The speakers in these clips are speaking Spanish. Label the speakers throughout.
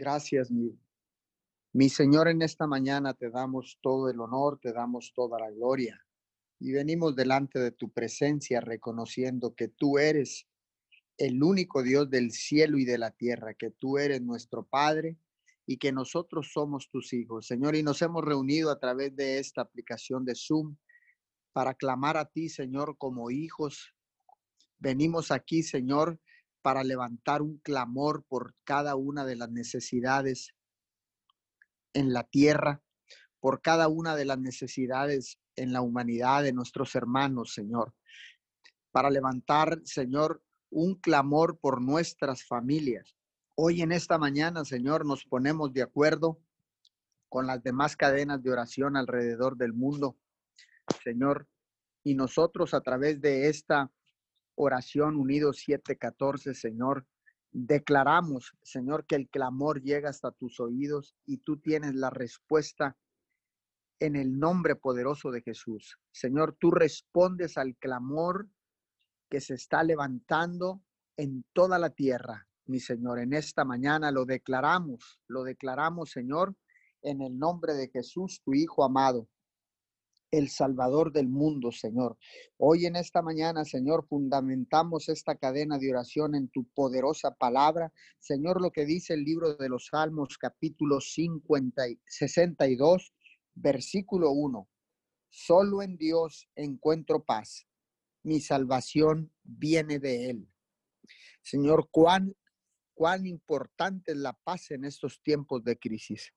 Speaker 1: Gracias, mi, mi Señor, en esta mañana te damos todo el honor, te damos toda la gloria y venimos delante de tu presencia reconociendo que tú eres el único Dios del cielo y de la tierra, que tú eres nuestro Padre y que nosotros somos tus hijos, Señor, y nos hemos reunido a través de esta aplicación de Zoom para clamar a ti, Señor, como hijos. Venimos aquí, Señor, para levantar un clamor por cada una de las necesidades en la tierra, por cada una de las necesidades en la humanidad de nuestros hermanos, Señor. Para levantar, Señor, un clamor por nuestras familias. Hoy en esta mañana, Señor, nos ponemos de acuerdo con las demás cadenas de oración alrededor del mundo, Señor, y nosotros a través de esta oración unidos 714, Señor, declaramos, Señor, que el clamor llega hasta tus oídos y tú tienes la respuesta en el nombre poderoso de Jesús. Señor, tú respondes al clamor que se está levantando en toda la tierra, mi Señor. En esta mañana lo declaramos, lo declaramos, Señor, en el nombre de Jesús, tu Hijo amado el Salvador del mundo, Señor. Hoy en esta mañana, Señor, fundamentamos esta cadena de oración en tu poderosa palabra. Señor, lo que dice el libro de los Salmos, capítulo 50 y 62, versículo 1. Solo en Dios encuentro paz. Mi salvación viene de Él. Señor, cuán, cuán importante es la paz en estos tiempos de crisis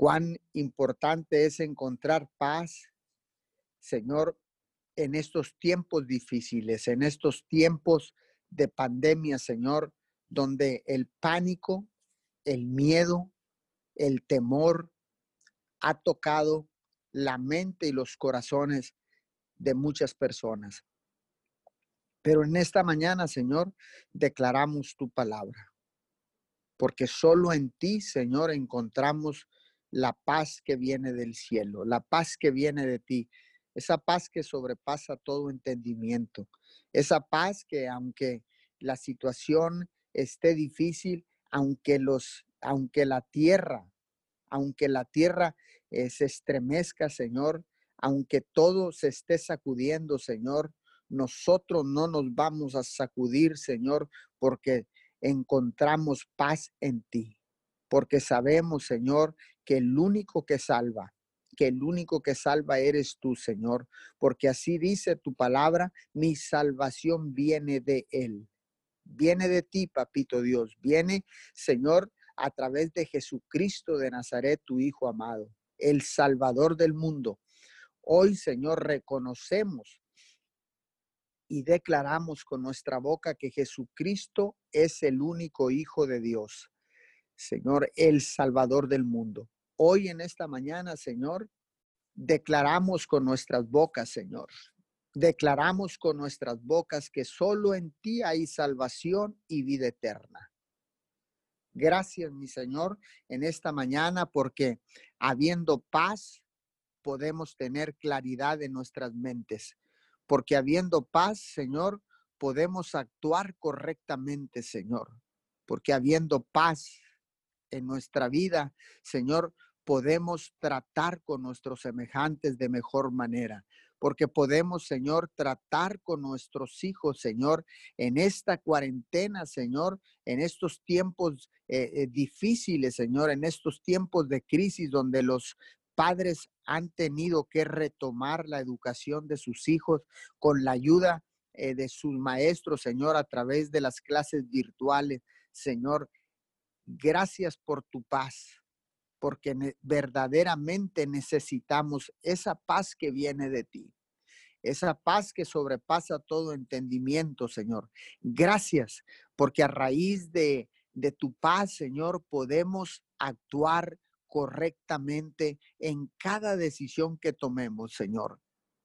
Speaker 1: cuán importante es encontrar paz, Señor, en estos tiempos difíciles, en estos tiempos de pandemia, Señor, donde el pánico, el miedo, el temor ha tocado la mente y los corazones de muchas personas. Pero en esta mañana, Señor, declaramos tu palabra, porque solo en ti, Señor, encontramos la paz que viene del cielo, la paz que viene de ti, esa paz que sobrepasa todo entendimiento, esa paz que aunque la situación esté difícil, aunque los aunque la tierra, aunque la tierra eh, se estremezca, Señor, aunque todo se esté sacudiendo, Señor, nosotros no nos vamos a sacudir, Señor, porque encontramos paz en ti porque sabemos, Señor, que el único que salva, que el único que salva eres tú, Señor, porque así dice tu palabra, mi salvación viene de Él. Viene de ti, papito Dios. Viene, Señor, a través de Jesucristo de Nazaret, tu Hijo amado, el Salvador del mundo. Hoy, Señor, reconocemos y declaramos con nuestra boca que Jesucristo es el único Hijo de Dios. Señor, el Salvador del mundo. Hoy en esta mañana, Señor, declaramos con nuestras bocas, Señor. Declaramos con nuestras bocas que solo en ti hay salvación y vida eterna. Gracias, mi Señor, en esta mañana porque habiendo paz podemos tener claridad en nuestras mentes. Porque habiendo paz, Señor, podemos actuar correctamente, Señor. Porque habiendo paz, en nuestra vida, Señor, podemos tratar con nuestros semejantes de mejor manera, porque podemos, Señor, tratar con nuestros hijos, Señor, en esta cuarentena, Señor, en estos tiempos eh, eh, difíciles, Señor, en estos tiempos de crisis donde los padres han tenido que retomar la educación de sus hijos con la ayuda eh, de sus maestros, Señor, a través de las clases virtuales, Señor. Gracias por tu paz, porque verdaderamente necesitamos esa paz que viene de ti, esa paz que sobrepasa todo entendimiento, Señor. Gracias, porque a raíz de, de tu paz, Señor, podemos actuar correctamente en cada decisión que tomemos, Señor.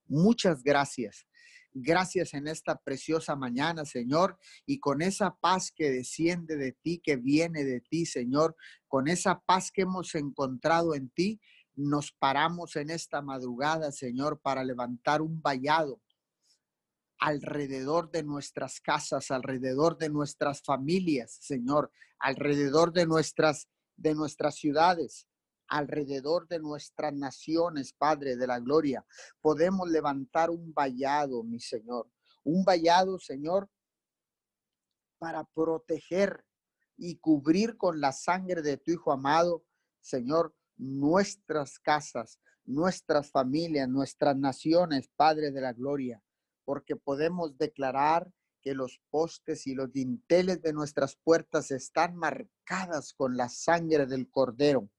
Speaker 1: Muchas gracias. Gracias en esta preciosa mañana, Señor, y con esa paz que desciende de ti, que viene de ti, Señor, con esa paz que hemos encontrado en ti, nos paramos en esta madrugada, Señor, para levantar un vallado alrededor de nuestras casas, alrededor de nuestras familias, Señor, alrededor de nuestras de nuestras ciudades, alrededor de nuestras naciones, Padre de la gloria. Podemos levantar un vallado, mi Señor, un vallado, Señor, para proteger y cubrir con la sangre de tu Hijo amado, Señor, nuestras casas, nuestras familias, nuestras naciones, Padre de la Gloria, porque podemos declarar que los postes y los dinteles de nuestras puertas están marcadas con la sangre del Cordero.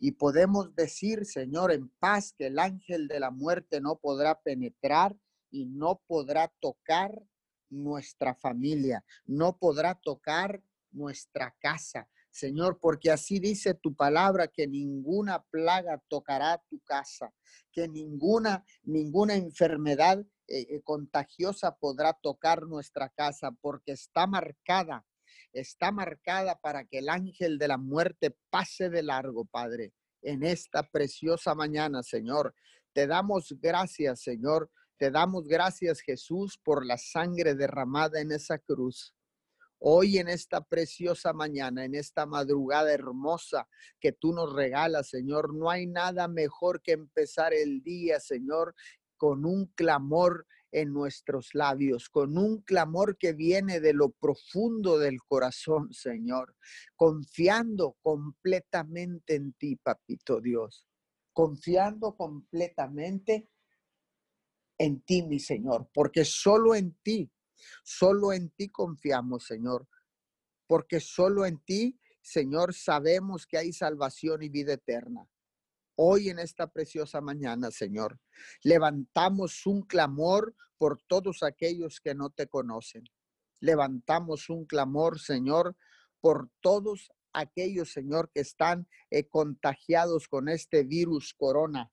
Speaker 1: Y podemos decir, Señor, en paz, que el ángel de la muerte no podrá penetrar y no podrá tocar nuestra familia, no podrá tocar nuestra casa, Señor, porque así dice tu palabra que ninguna plaga tocará tu casa, que ninguna ninguna enfermedad eh, eh, contagiosa podrá tocar nuestra casa, porque está marcada, está marcada para que el ángel de la muerte pase de largo, Padre, en esta preciosa mañana, Señor. Te damos gracias, Señor. Te damos gracias, Jesús, por la sangre derramada en esa cruz. Hoy en esta preciosa mañana, en esta madrugada hermosa que tú nos regalas, Señor, no hay nada mejor que empezar el día, Señor, con un clamor en nuestros labios, con un clamor que viene de lo profundo del corazón, Señor, confiando completamente en ti, Papito Dios, confiando completamente en ti, mi Señor, porque solo en ti Solo en ti confiamos, Señor, porque solo en ti, Señor, sabemos que hay salvación y vida eterna. Hoy en esta preciosa mañana, Señor, levantamos un clamor por todos aquellos que no te conocen. Levantamos un clamor, Señor, por todos aquellos, Señor, que están eh, contagiados con este virus corona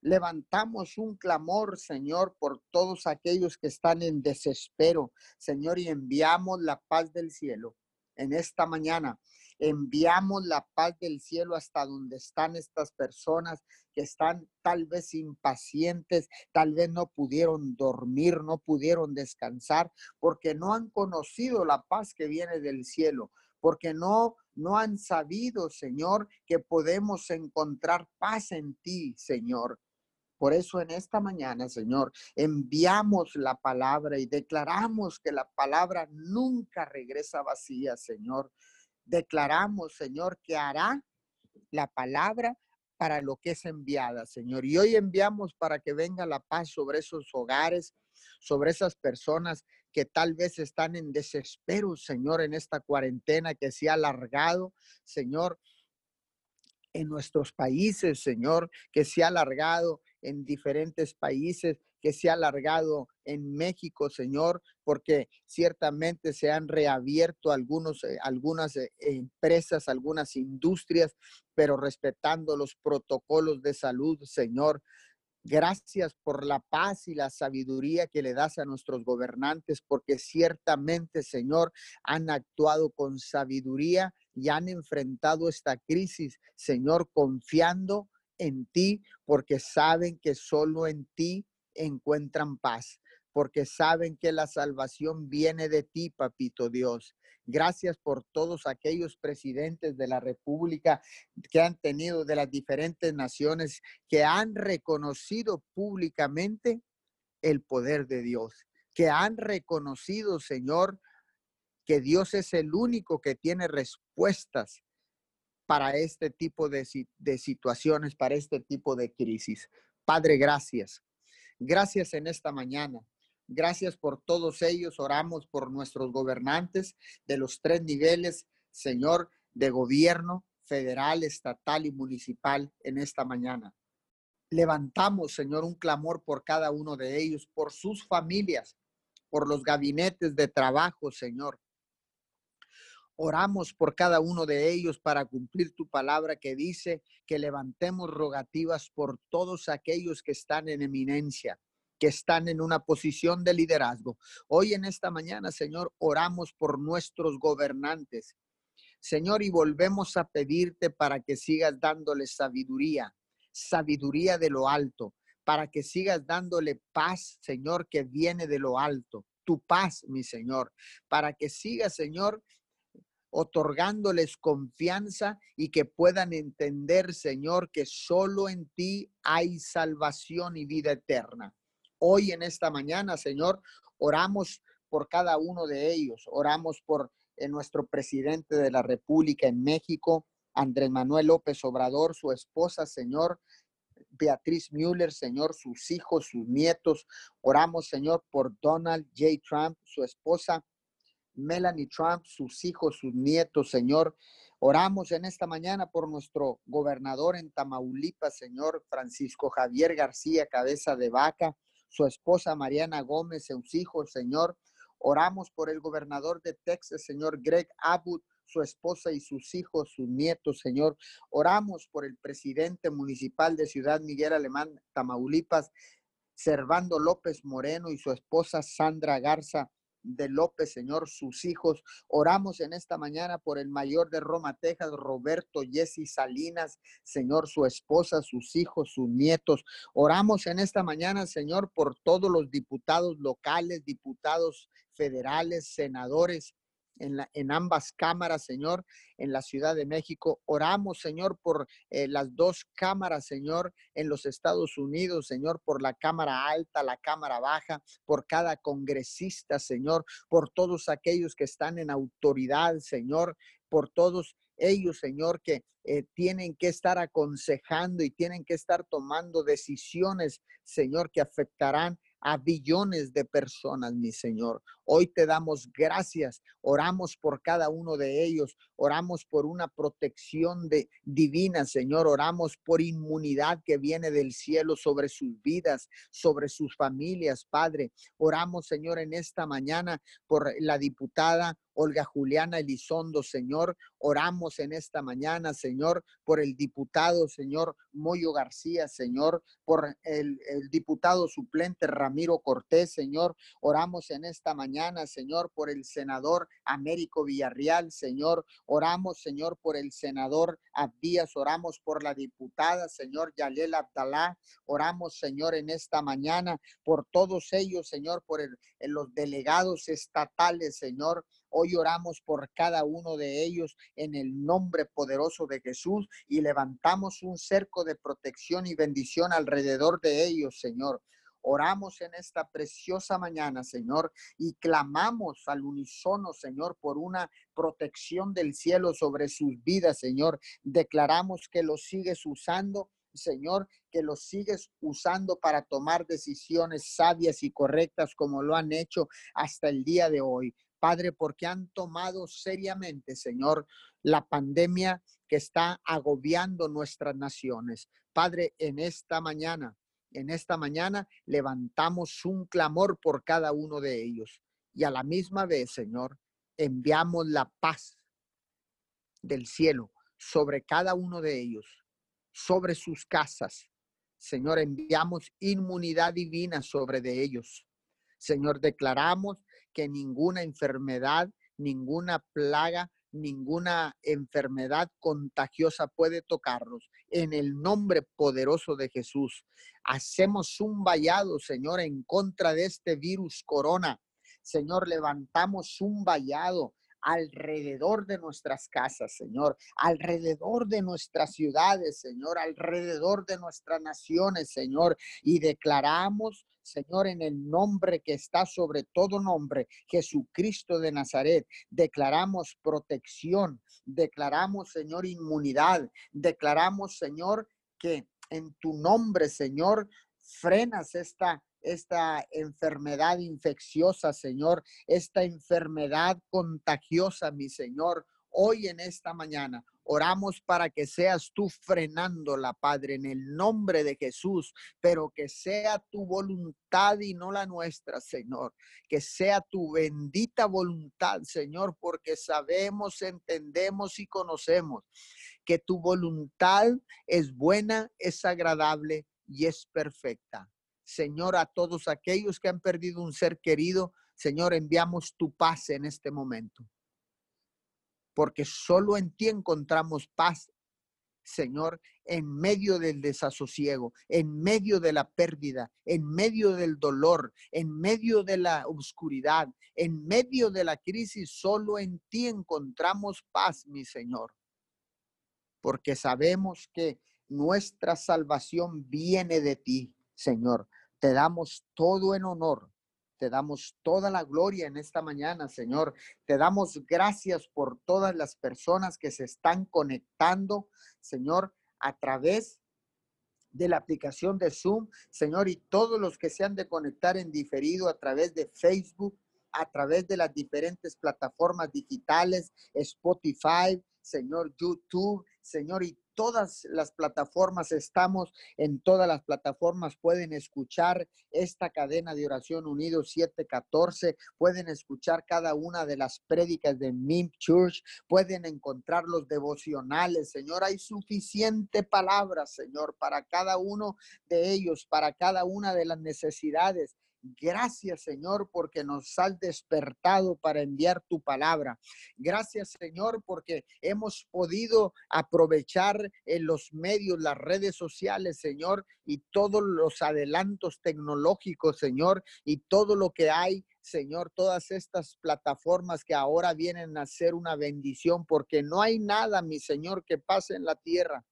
Speaker 1: Levantamos un clamor, Señor, por todos aquellos que están en desespero, Señor, y enviamos la paz del cielo en esta mañana. Enviamos la paz del cielo hasta donde están estas personas que están tal vez impacientes, tal vez no pudieron dormir, no pudieron descansar, porque no han conocido la paz que viene del cielo, porque no no han sabido, Señor, que podemos encontrar paz en ti, Señor. Por eso en esta mañana, Señor, enviamos la palabra y declaramos que la palabra nunca regresa vacía, Señor. Declaramos, Señor, que hará la palabra para lo que es enviada, Señor. Y hoy enviamos para que venga la paz sobre esos hogares, sobre esas personas que tal vez están en desespero, Señor, en esta cuarentena que se ha alargado, Señor, en nuestros países, Señor, que se ha alargado en diferentes países, se ha alargado en México, Señor, porque ciertamente se han reabierto algunos, eh, algunas eh, empresas, algunas industrias, pero respetando los protocolos de salud, Señor. Gracias por la paz y la sabiduría que le das a nuestros gobernantes, porque ciertamente, Señor, han actuado con sabiduría y han enfrentado esta crisis, Señor, confiando en ti porque saben que solo en ti encuentran paz, porque saben que la salvación viene de ti, papito Dios. Gracias por todos aquellos presidentes de la República que han tenido de las diferentes naciones, que han reconocido públicamente el poder de Dios, que han reconocido, Señor, que Dios es el único que tiene respuestas para este tipo de, situaciones, para este tipo de crisis. Padre, gracias. Gracias en esta mañana. Gracias por todos ellos. Oramos por nuestros gobernantes de los tres niveles, Señor, de gobierno federal, estatal y municipal en esta mañana. Levantamos, Señor, un clamor por cada uno de ellos, por sus familias, por los gabinetes de trabajo, Señor, Oramos por cada uno de ellos para cumplir tu palabra que dice que levantemos rogativas por todos aquellos que están en eminencia, que están en una posición de liderazgo. Hoy en esta mañana, Señor, oramos por nuestros gobernantes. Señor, y volvemos a pedirte para que sigas dándoles sabiduría, sabiduría de lo alto, para que sigas dándole paz, Señor, que viene de lo alto. Tu paz, mi Señor, para que sigas, Señor, otorgándoles confianza y que puedan entender, Señor, que solo en ti hay salvación y vida eterna. Hoy en esta mañana, Señor, oramos por cada uno de ellos. Oramos por eh, nuestro presidente de la República en México, Andrés Manuel López Obrador, su esposa, Señor, Beatriz Müller, Señor, sus hijos, sus nietos. Oramos, Señor, por Donald J. Trump, su esposa, Melanie Trump, sus hijos, sus nietos, Señor. Oramos en esta mañana por nuestro gobernador en Tamaulipas, Señor Francisco Javier García, cabeza de vaca, su esposa Mariana Gómez, sus hijos, Señor. Oramos por el gobernador de Texas, Señor Greg Abbott, su esposa y sus hijos, sus nietos, Señor. Oramos por el presidente municipal de Ciudad Miguel Alemán, Tamaulipas, Servando López Moreno y su esposa Sandra Garza de López, Señor, sus hijos. Oramos en esta mañana por el mayor de Roma, Texas, Roberto Jesse Salinas, Señor, su esposa, sus hijos, sus nietos. Oramos en esta mañana, Señor, por todos los diputados locales, diputados federales, senadores, en, ambas cámaras, Señor, en la Ciudad de México. Oramos, Señor, por eh, las dos cámaras, Señor, en los Estados Unidos, Señor, por la Cámara Alta, la Cámara Baja, por cada congresista, Señor, por todos aquellos que están en autoridad, Señor, por todos ellos, Señor, que eh, tienen que estar aconsejando y tienen que estar tomando decisiones, Señor, que afectarán a billones de personas, mi Señor. Hoy te damos gracias, oramos por cada uno de ellos, oramos por una protección de, divina, Señor, oramos por inmunidad que viene del cielo sobre sus vidas, sobre sus familias, Padre. Oramos, Señor, en esta mañana por la diputada Olga Juliana Elizondo, Señor. Oramos en esta mañana, Señor, por el diputado, Señor Moyo García, Señor, por el, el diputado suplente Ramiro Cortés, Señor. Oramos en esta mañana, Señor, por el senador Américo Villarreal, Señor. Oramos, Señor, por el senador Abdías. Oramos por la diputada, Señor Yalel Abdalá. Oramos, Señor, en esta mañana por todos ellos, Señor, por el, los delegados estatales, Señor. Hoy oramos por cada uno de ellos en el nombre poderoso de Jesús y levantamos un cerco de protección y bendición alrededor de ellos, Señor. Oramos en esta preciosa mañana, Señor, y clamamos al unísono, Señor, por una protección del cielo sobre sus vidas, Señor. Declaramos que los sigues usando Señor, que los sigues usando para tomar decisiones sabias y correctas como lo han hecho hasta el día de hoy. Padre, porque han tomado seriamente, Señor, la pandemia que está agobiando nuestras naciones. Padre, en esta mañana, en esta mañana levantamos un clamor por cada uno de ellos y a la misma vez, Señor, enviamos la paz del cielo sobre cada uno de ellos, sobre sus casas. Señor, enviamos inmunidad divina sobre de ellos. Señor, declaramos que ninguna enfermedad, ninguna plaga, ninguna enfermedad contagiosa puede tocarlos. En el nombre poderoso de Jesús, hacemos un vallado, Señor, en contra de este virus corona. Señor, levantamos un vallado alrededor de nuestras casas, Señor, alrededor de nuestras ciudades, Señor, alrededor de nuestras naciones, Señor, y declaramos Señor, en el nombre que está sobre todo nombre, Jesucristo de Nazaret, declaramos protección, declaramos, Señor, inmunidad, declaramos, Señor, que en tu nombre, Señor, frenas esta esta enfermedad infecciosa, Señor, esta enfermedad contagiosa, mi Señor, hoy en esta mañana. Oramos para que seas tú frenándola, Padre, en el nombre de Jesús, pero que sea tu voluntad y no la nuestra, Señor. Que sea tu bendita voluntad, Señor, porque sabemos, entendemos y conocemos que tu voluntad es buena, es agradable y es perfecta. Señor, a todos aquellos que han perdido un ser querido, Señor, enviamos tu paz en este momento. Porque solo en ti encontramos paz. Señor, en medio del desasosiego, en medio de la pérdida, en medio del dolor, en medio de la oscuridad, en medio de la crisis, solo en ti encontramos paz, mi Señor. Porque sabemos que nuestra salvación viene de ti, Señor. Te damos todo en honor. Te damos toda la gloria en esta mañana, Señor. Te damos gracias por todas las personas que se están conectando, Señor, a través de la aplicación de Zoom, Señor, y todos los que se han de conectar en diferido a través de Facebook, a través de las diferentes plataformas digitales, Spotify, Señor, YouTube, Señor, y todas las plataformas, estamos en todas las plataformas, pueden escuchar esta cadena de oración unido 714, pueden escuchar cada una de las prédicas de MIMP Church, pueden encontrar los devocionales, Señor, hay suficiente palabra, Señor, para cada uno de ellos, para cada una de las necesidades. Gracias, Señor, porque nos has despertado para enviar tu palabra. Gracias, Señor, porque hemos podido aprovechar en los medios, las redes sociales, Señor, y todos los adelantos tecnológicos, Señor, y todo lo que hay Señor, todas estas plataformas que ahora vienen a ser una bendición, porque no hay nada, mi Señor, que pase en la tierra,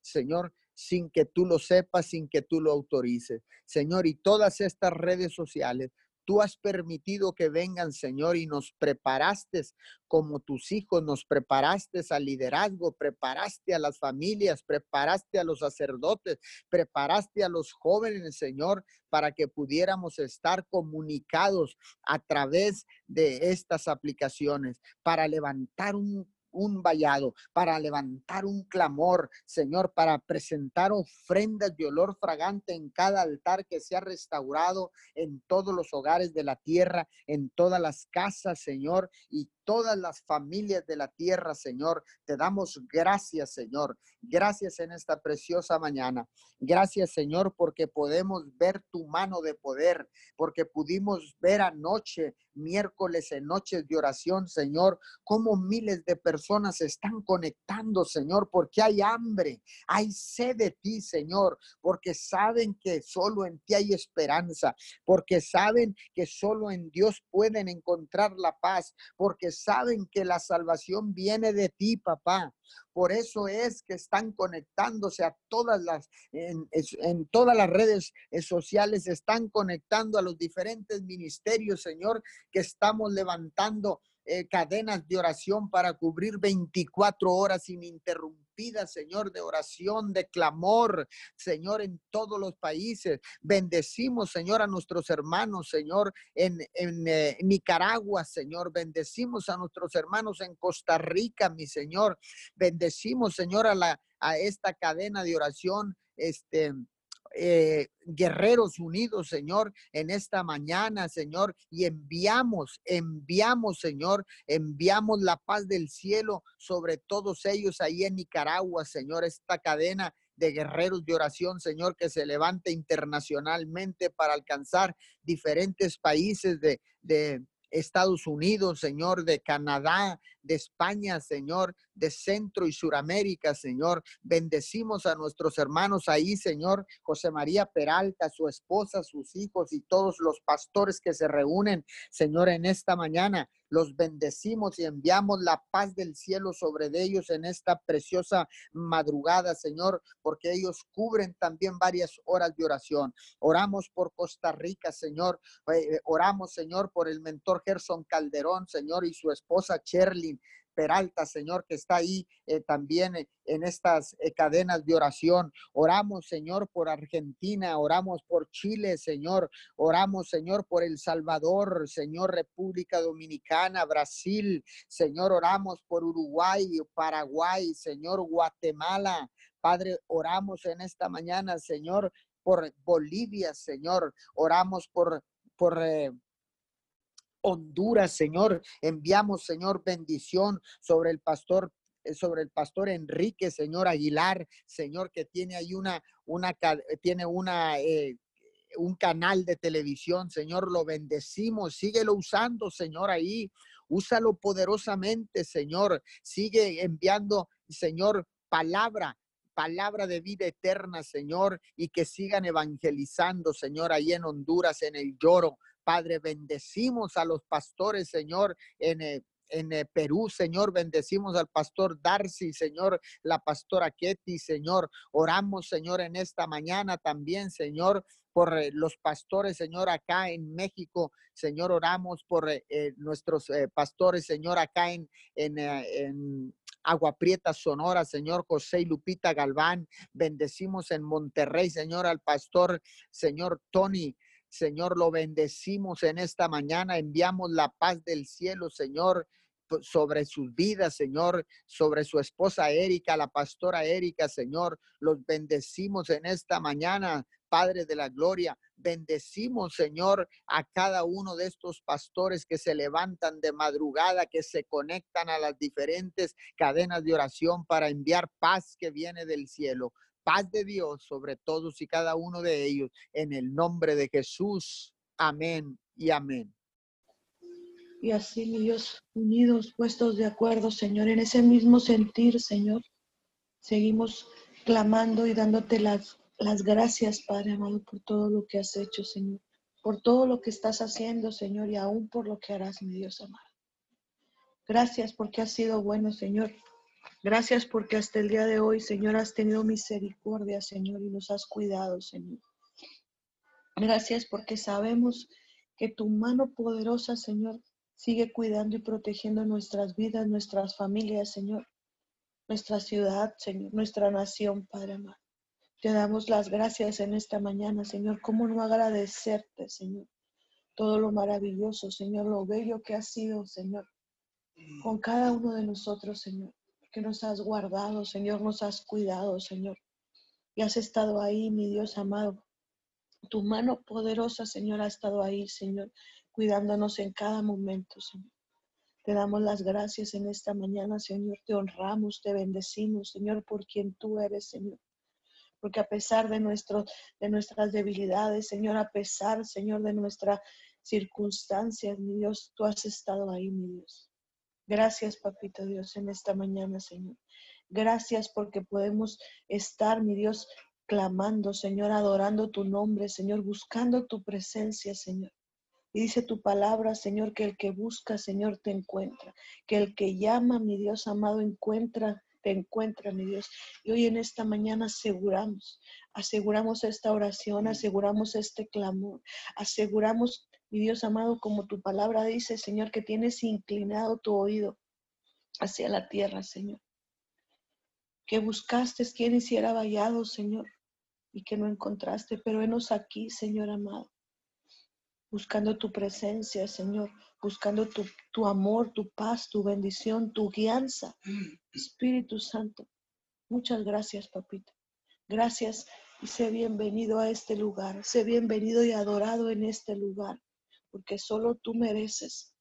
Speaker 1: Señor, sin que tú lo sepas, sin que tú lo autorices. Señor, y todas estas redes sociales, tú has permitido que vengan, Señor, y nos preparaste como tus hijos, nos preparaste al liderazgo, preparaste a las familias, preparaste a los sacerdotes, preparaste a los jóvenes, Señor, para que pudiéramos estar comunicados a través de estas aplicaciones, para levantar un un vallado, para levantar un clamor, Señor, para presentar ofrendas de olor fragante en cada altar que sea restaurado en todos los hogares de la tierra, en todas las casas, Señor, todas las familias de la tierra, Señor. Te damos gracias, Señor. Gracias en esta preciosa mañana. Gracias, Señor, porque podemos ver tu mano de poder, porque pudimos ver anoche, miércoles en noches de oración, Señor, cómo miles de personas están conectando, Señor, porque hay hambre, hay sed de ti, Señor, porque saben que solo en ti hay esperanza, porque saben que solo en Dios pueden encontrar la paz, porque saben que la salvación viene de ti, papá. Por eso es que están conectándose a todas las, en, todas las redes eh, sociales, están conectando a los diferentes ministerios, Señor, que estamos levantando eh, cadenas de oración para cubrir 24 horas ininterrumpidas Señor, de oración, de clamor, Señor, en todos los países. Bendecimos, Señor, a nuestros hermanos, Señor, en, en eh, Nicaragua, Señor. Bendecimos a nuestros hermanos en Costa Rica, mi Señor. Bendecimos, Señor, a, la, a esta cadena de oración, este eh, guerreros unidos, Señor, en esta mañana, Señor, y enviamos, enviamos, Señor, enviamos la paz del cielo sobre todos ellos ahí en Nicaragua, Señor, esta cadena de guerreros de oración, Señor, que se levante internacionalmente para alcanzar diferentes países de Estados Unidos, Señor, de Canadá, de España, Señor, de Centro y Suramérica, Señor. Bendecimos a nuestros hermanos ahí, Señor, José María Peralta, su esposa, sus hijos y todos los pastores que se reúnen, Señor, en esta mañana. Los bendecimos y enviamos la paz del cielo sobre ellos en esta preciosa madrugada, Señor, porque ellos cubren también varias horas de oración. Oramos por Costa Rica, Señor. Eh, eh, oramos, Señor, por el mentor Gerson Calderón, Señor, y su esposa Cherlin. Peralta, Señor, que está ahí eh, también eh, en estas eh, cadenas de oración. Oramos, Señor, por Argentina, oramos por Chile, Señor, oramos, Señor, por El Salvador, Señor, República Dominicana, Brasil, Señor, oramos por Uruguay, Paraguay, Señor, Guatemala. Padre, oramos en esta mañana, Señor, por Bolivia, Señor. Oramos por, por Honduras, Señor. Enviamos, Señor, bendición sobre el pastor eh, sobre el pastor Enrique, señor Aguilar, señor, que tiene ahí una, una, tiene una, eh, un canal de televisión, Señor, lo bendecimos, síguelo usando, Señor, ahí, úsalo poderosamente, Señor, sigue enviando, Señor, palabra palabra de vida eterna, Señor, y que sigan evangelizando, Señor, ahí en Honduras, en el lloro. Padre, bendecimos a los pastores, Señor, en, eh, en eh, Perú, Señor. Bendecimos al pastor Darcy, Señor, la pastora Ketty, Señor. Oramos, Señor, en esta mañana también, Señor, por eh, los pastores, Señor, acá en México. Señor, oramos por nuestros pastores, Señor, acá en, en, en Agua Prieta, Sonora, Señor José y Lupita Galván. Bendecimos en Monterrey, Señor, al pastor, Señor Tony. Señor, lo bendecimos en esta mañana. Enviamos la paz del cielo, Señor, sobre sus vidas, Señor, sobre su esposa Erika, la pastora Erika, Señor. Los bendecimos en esta mañana, Padre de la Gloria. Bendecimos, Señor, a cada uno de estos pastores que se levantan de madrugada, que se conectan a las diferentes cadenas de oración para enviar paz que viene del cielo. Paz de Dios sobre todos y cada uno de ellos. En el nombre de Jesús. Amén y amén.
Speaker 2: Y así, mi Dios, unidos, puestos de acuerdo, Señor, en ese mismo sentir, Señor, seguimos clamando y dándote las, las gracias, Padre amado, por todo lo que has hecho, Señor, por todo lo que estás haciendo, Señor, y aún por lo que harás, mi Dios amado. Gracias porque has sido bueno, Señor. Gracias porque hasta el día de hoy, Señor, has tenido misericordia, Señor, y nos has cuidado, Señor. Gracias porque sabemos que tu mano poderosa, Señor, Sigue cuidando y protegiendo nuestras vidas, nuestras familias, Señor, nuestra ciudad, Señor, nuestra nación, Padre amado. Te damos las gracias en esta mañana, Señor. ¿Cómo no agradecerte, Señor? Todo lo maravilloso, Señor, lo bello que has sido, Señor, con cada uno de nosotros, Señor. Nos has guardado, Señor, nos has cuidado, Señor. Y has estado ahí, mi Dios amado. Tu mano poderosa, Señor, ha estado ahí, Señor cuidándonos en cada momento, Señor. Te damos las gracias en esta mañana, Señor. Te honramos, te bendecimos, Señor, por quien tú eres, Señor. Porque a pesar de, nuestro, de nuestras debilidades, Señor, a pesar, Señor, de nuestras circunstancias, mi Dios, tú has estado ahí, mi Dios. Gracias, Papito Dios, en esta mañana, Señor. Gracias porque podemos estar, mi Dios, clamando, Señor, adorando tu nombre, Señor, buscando tu presencia, Señor. Y dice tu palabra, Señor, que el que busca, Señor, te encuentra. Que el que llama, mi Dios amado, encuentra, te encuentra, mi Dios. Y hoy en esta mañana aseguramos, aseguramos esta oración, aseguramos este clamor, aseguramos, mi Dios amado, como tu palabra dice, Señor, que tienes inclinado tu oído hacia la tierra, Señor. Que buscaste quien hiciera vallado, Señor, y que no encontraste, pero venos aquí, Señor amado buscando tu presencia, Señor, buscando tu, amor, tu paz, tu bendición, tu guianza. Espíritu Santo, muchas gracias, papito. Gracias y sé bienvenido a este lugar. Sé bienvenido y adorado en este lugar, porque solo tú mereces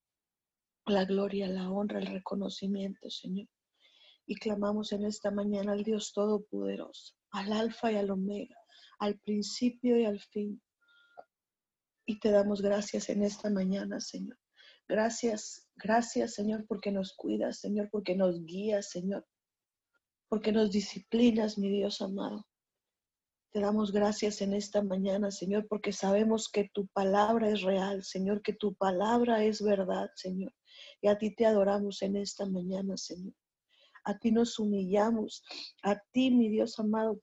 Speaker 2: la gloria, la honra, el reconocimiento, Señor. Y clamamos en esta mañana al Dios Todopoderoso, al Alfa y al Omega, al principio y al fin, y te damos gracias en esta mañana, Señor. Gracias, gracias, Señor, porque nos cuidas, Señor, porque nos guías, Señor, porque nos disciplinas, mi Dios amado. Te damos gracias en esta mañana, Señor, porque sabemos que tu palabra es real, Señor, que tu palabra es verdad, Señor. Y a ti te adoramos en esta mañana, Señor. A ti nos humillamos, a ti, mi Dios amado.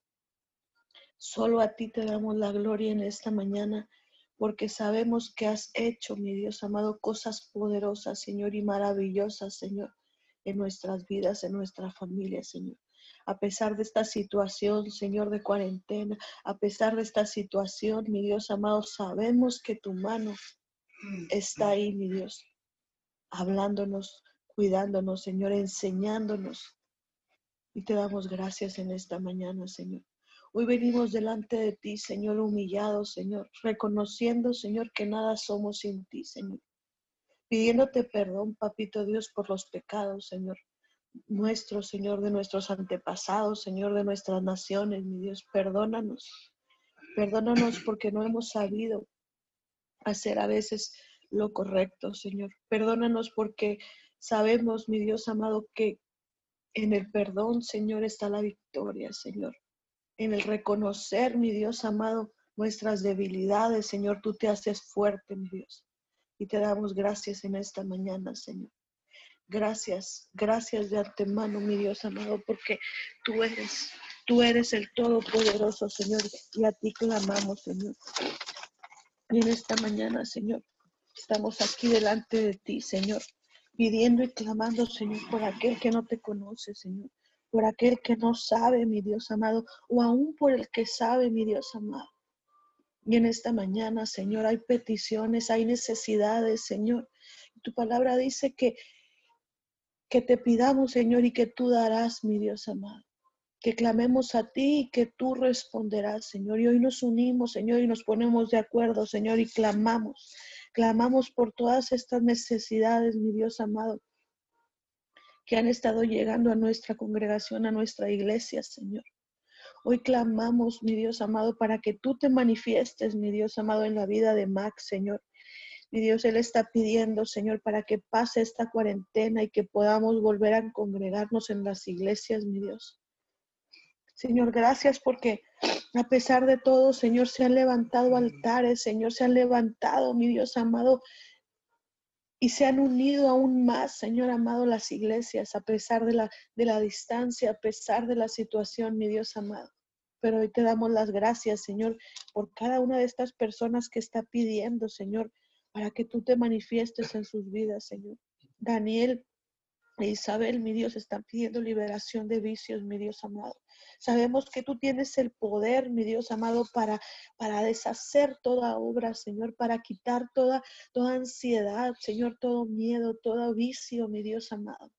Speaker 2: Solo a ti te damos la gloria en esta mañana porque sabemos que has hecho, mi Dios amado, cosas poderosas, Señor, y maravillosas, Señor, en nuestras vidas, en nuestra familia, Señor. A pesar de esta situación, Señor, de cuarentena, a pesar de esta situación, mi Dios amado, sabemos que tu mano está ahí, mi Dios, hablándonos, cuidándonos, Señor, enseñándonos. Y te damos gracias en esta mañana, Señor. Hoy venimos delante de ti, Señor, humillados, Señor, reconociendo, Señor, que nada somos sin ti, Señor. Pidiéndote perdón, Papito Dios, por los pecados, Señor. Nuestro, Señor, de nuestros antepasados, Señor, de nuestras naciones, mi Dios, perdónanos. Perdónanos porque no hemos sabido hacer a veces lo correcto, Señor. Perdónanos porque sabemos, mi Dios amado, que en el perdón, Señor, está la victoria, Señor. en el reconocer, mi Dios amado, nuestras debilidades, Señor, tú te haces fuerte, mi Dios. Y te damos gracias en esta mañana, Señor. Gracias, gracias de antemano, mi Dios amado, porque tú eres, tú eres el Todopoderoso, Señor, y a ti clamamos, Señor. Y en esta mañana, Señor, estamos aquí delante de ti, Señor, pidiendo y clamando, Señor, por aquel que no te conoce, Señor, por aquel que no sabe, mi Dios amado, o aún por el que sabe, mi Dios amado. Y en esta mañana, Señor, hay peticiones, hay necesidades, Señor. Tu palabra dice que, que te pidamos, Señor, y que tú darás, mi Dios amado. Que clamemos a ti y que tú responderás, Señor. Y hoy nos unimos, Señor, y nos ponemos de acuerdo, Señor, y clamamos. Clamamos por todas estas necesidades, mi Dios amado que han estado llegando a nuestra congregación, a nuestra iglesia, Señor. Hoy clamamos, mi Dios amado, para que tú te manifiestes, mi Dios amado, en la vida de Max, Señor. Mi Dios, Él está pidiendo, Señor, para que pase esta cuarentena y que podamos volver a congregarnos en las iglesias, mi Dios. Señor, gracias porque a pesar de todo, Señor, se han levantado altares, Señor, se han levantado, mi Dios amado, y se han unido aún más, Señor amado, las iglesias, a pesar de la, de la distancia, a pesar de la situación, mi Dios amado. Pero hoy te damos las gracias, Señor, por cada una de estas personas que está pidiendo, Señor, para que tú te manifiestes en sus vidas, Señor. Daniel e Isabel, mi Dios, están pidiendo liberación de vicios, mi Dios amado. Sabemos que tú tienes el poder, mi Dios amado, para, para deshacer toda obra, Señor, para quitar toda, toda ansiedad, Señor, todo miedo, todo vicio, mi Dios amado.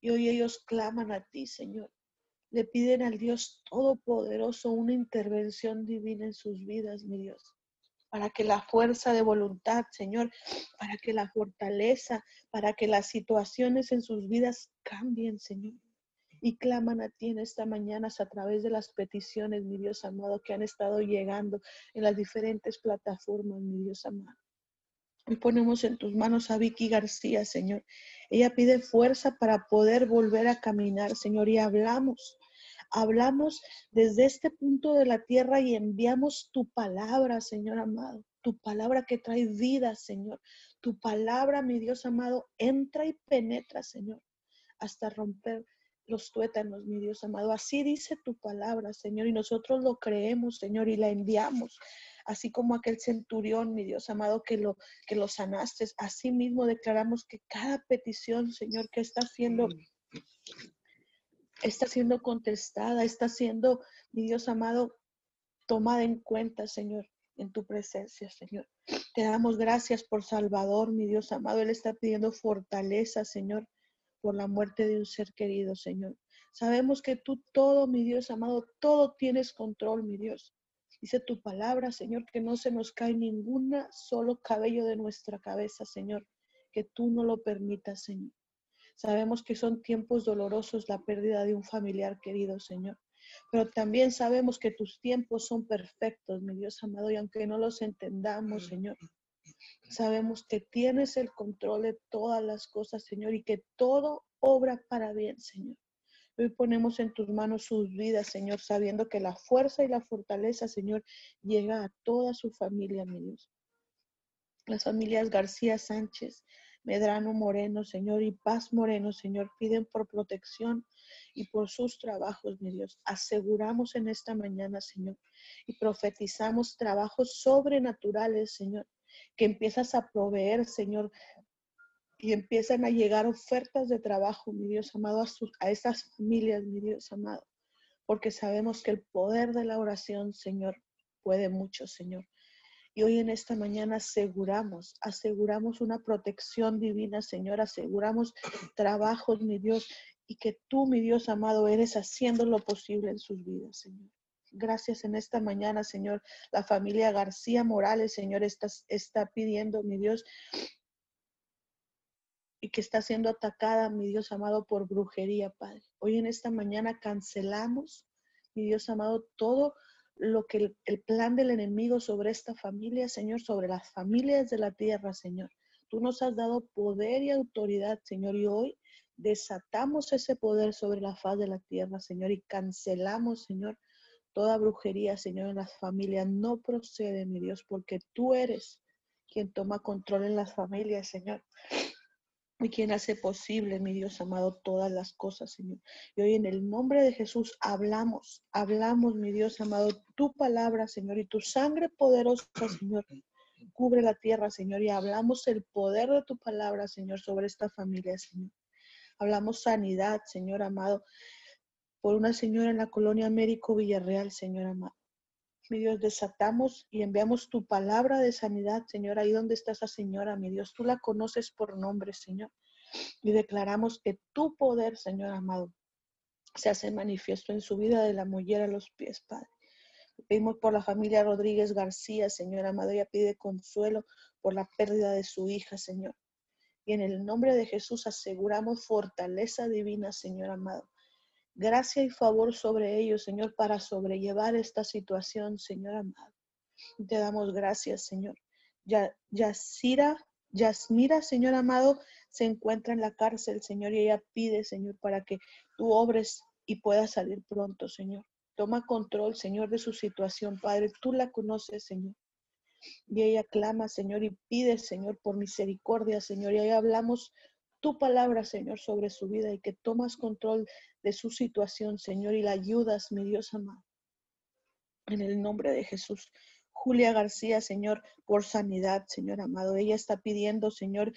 Speaker 2: Y hoy ellos claman a ti, Señor. Le piden al Dios Todopoderoso una intervención divina en sus vidas, mi Dios para que la fuerza de voluntad, Señor, para que la fortaleza, para que las situaciones en sus vidas cambien, Señor y claman a ti en esta mañana a través de las peticiones, mi Dios amado, que han estado llegando en las diferentes plataformas, mi Dios amado. Hoy ponemos en tus manos a Vicky García, Señor. Ella pide fuerza para poder volver a caminar, Señor, y hablamos. Hablamos desde este punto de la tierra y enviamos tu palabra, Señor amado. Tu palabra que trae vida, Señor. Tu palabra, mi Dios amado, entra y penetra, Señor, hasta romper los tuétanos, mi Dios amado. Así dice tu palabra, Señor, y nosotros lo creemos, Señor, y la enviamos. Así como aquel centurión, mi Dios amado, que lo, que lo sanaste. Así mismo declaramos que cada petición, Señor, que está siendo, está siendo contestada, está siendo, mi Dios amado, tomada en cuenta, Señor, en tu presencia, Señor. Te damos gracias por Salvador, mi Dios amado. Él está pidiendo fortaleza, Señor por la muerte de un ser querido, Señor. Sabemos que tú todo, mi Dios amado, todo tienes control, mi Dios. Dice tu palabra, Señor, que no se nos cae ninguna solo cabello de nuestra cabeza, Señor, que tú no lo permitas, Señor. Sabemos que son tiempos dolorosos la pérdida de un familiar querido, Señor. Pero también sabemos que tus tiempos son perfectos, mi Dios amado, y aunque no los entendamos, Señor, Sabemos que tienes el control de todas las cosas, Señor, y que todo obra para bien, Señor. Hoy ponemos en tus manos sus vidas, Señor, sabiendo que la fuerza y la fortaleza, Señor, llega a toda su familia, mi Dios. Las familias García Sánchez, Medrano Moreno, Señor, y Paz Moreno, Señor, piden por protección y por sus trabajos, mi Dios. Aseguramos en esta mañana, Señor, y profetizamos trabajos sobrenaturales, Señor, que empiezas a proveer, Señor, y empiezan a llegar ofertas de trabajo, mi Dios amado, a, a esas familias, mi Dios amado, porque sabemos que el poder de la oración, Señor, puede mucho, Señor. Hoy en esta mañana aseguramos, aseguramos una protección divina, Señor, aseguramos trabajos, mi Dios, y que tú, mi Dios amado, eres haciendo lo posible en sus vidas, Señor. Gracias en esta mañana, Señor. La familia García Morales, Señor, está, está pidiendo, mi Dios, y que está siendo atacada, mi Dios amado, por brujería, Padre. Hoy en esta mañana cancelamos, mi Dios amado, todo lo que el, plan del enemigo sobre esta familia, Señor, sobre las familias de la tierra, Señor. Tú nos has dado poder y autoridad, Señor, y hoy desatamos ese poder sobre la faz de la tierra, Señor, y cancelamos, Señor, Toda brujería, Señor, en las familias no procede, mi Dios, porque tú eres quien toma control en las familias, Señor. Y quien hace posible, mi Dios amado, todas las cosas, Señor. Y hoy en el nombre de Jesús hablamos, hablamos, mi Dios amado, tu palabra, Señor, y tu sangre poderosa, Señor, cubre la tierra, Señor, y hablamos el poder de tu palabra, Señor, sobre esta familia, Señor. Hablamos sanidad, Señor amado, por una señora en la colonia Américo Villarreal, Señor amado. Mi Dios, desatamos y enviamos tu palabra de sanidad, Señor, ahí donde está esa señora, mi Dios. Tú la conoces por nombre, Señor. Y declaramos que tu poder, Señor amado, se hace manifiesto en su vida de la mujer a los pies, Padre. Pedimos por la familia Rodríguez García, Señor amado. Ella pide consuelo por la pérdida de su hija, Señor. Y en el nombre de Jesús aseguramos fortaleza divina, Señor amado gracia y favor sobre ellos, Señor, para sobrellevar esta situación, Señor amado. Te damos gracias, Señor. Ya, Yasira, Yasmira, Señor amado, se encuentra en la cárcel, Señor, y ella pide, Señor, para que tú obres y pueda salir pronto, Señor. Toma control, Señor, de su situación, Padre. Tú la conoces, Señor. Y ella clama, Señor, y pide, Señor, por misericordia, Señor. Y ahí hablamos tu palabra, Señor, sobre su vida y que tomas control de su situación, Señor, y la ayudas, mi Dios amado. En el nombre de Jesús. Julia García, Señor, por sanidad, Señor amado. Ella está pidiendo, Señor,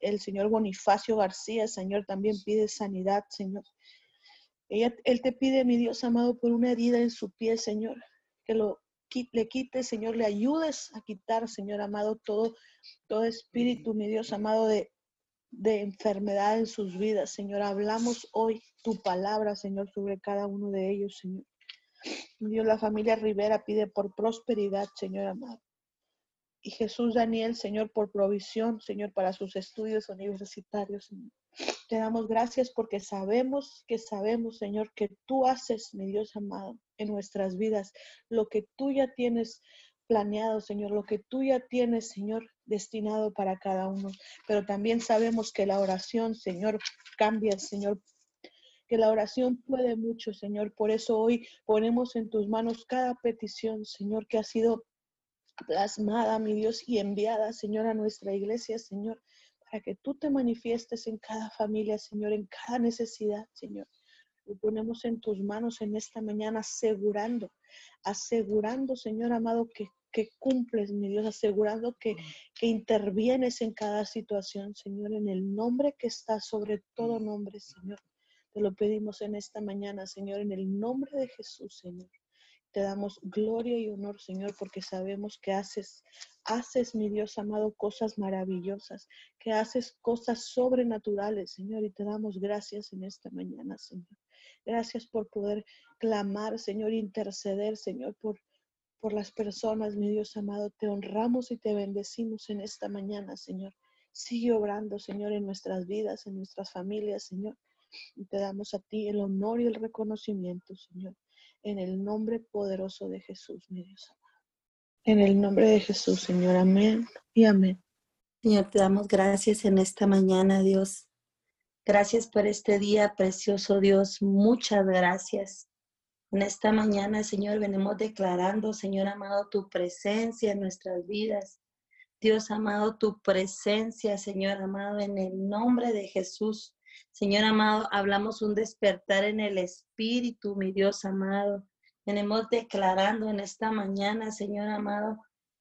Speaker 2: el Señor Bonifacio García, Señor, también pide sanidad, Señor. Ella, él te pide, mi Dios amado, por una herida en su pie, Señor, que lo le quite, Señor, le ayudes a quitar, Señor amado, todo, todo espíritu, mi Dios amado, de, de enfermedad en sus vidas, Señor. Hablamos hoy tu palabra, Señor, sobre cada uno de ellos, Señor. Dios, la familia Rivera pide por prosperidad, Señor amado. Y Jesús Daniel, Señor, por provisión, Señor, para sus estudios universitarios, Señor. Te damos gracias porque sabemos que sabemos, Señor, que tú haces, mi Dios amado, en nuestras vidas lo que tú ya tienes planeado, Señor, lo que tú ya tienes, Señor, destinado para cada uno. Pero también sabemos que la oración, Señor, cambia, Señor, que la oración puede mucho, Señor. Por eso hoy ponemos en tus manos cada petición, Señor, que ha sido plasmada, mi Dios, y enviada, Señor, a nuestra iglesia, Señor, para que tú te manifiestes en cada familia, Señor, en cada necesidad, Señor. Lo ponemos en tus manos en esta mañana, asegurando, asegurando, Señor amado, que que cumples, mi Dios, asegurando que, que intervienes en cada situación, Señor, en el nombre que está sobre todo nombre, Señor. Te lo pedimos en esta mañana, Señor, en el nombre de Jesús, Señor. Te damos gloria y honor, Señor, porque sabemos que haces, haces, mi Dios amado, cosas maravillosas, que haces cosas sobrenaturales, Señor, y te damos gracias en esta mañana, Señor. Gracias por poder clamar, Señor, interceder, Señor, por por las personas, mi Dios amado. Te honramos y te bendecimos en esta mañana, Señor. Sigue obrando, Señor, en nuestras vidas, en nuestras familias, Señor. Y te damos a ti el honor y el reconocimiento, Señor. En el nombre poderoso de Jesús, mi Dios amado. En el nombre de Jesús, Señor. Amén y amén.
Speaker 3: Señor, te damos gracias en esta mañana, Dios. Gracias por este día precioso, Dios. Muchas gracias. En esta mañana, Señor, venimos declarando, Señor amado, tu presencia en nuestras vidas. Dios amado, tu presencia, Señor amado, en el nombre de Jesús. Señor amado, hablamos un despertar en el Espíritu, mi Dios amado. Venimos declarando en esta mañana, Señor amado,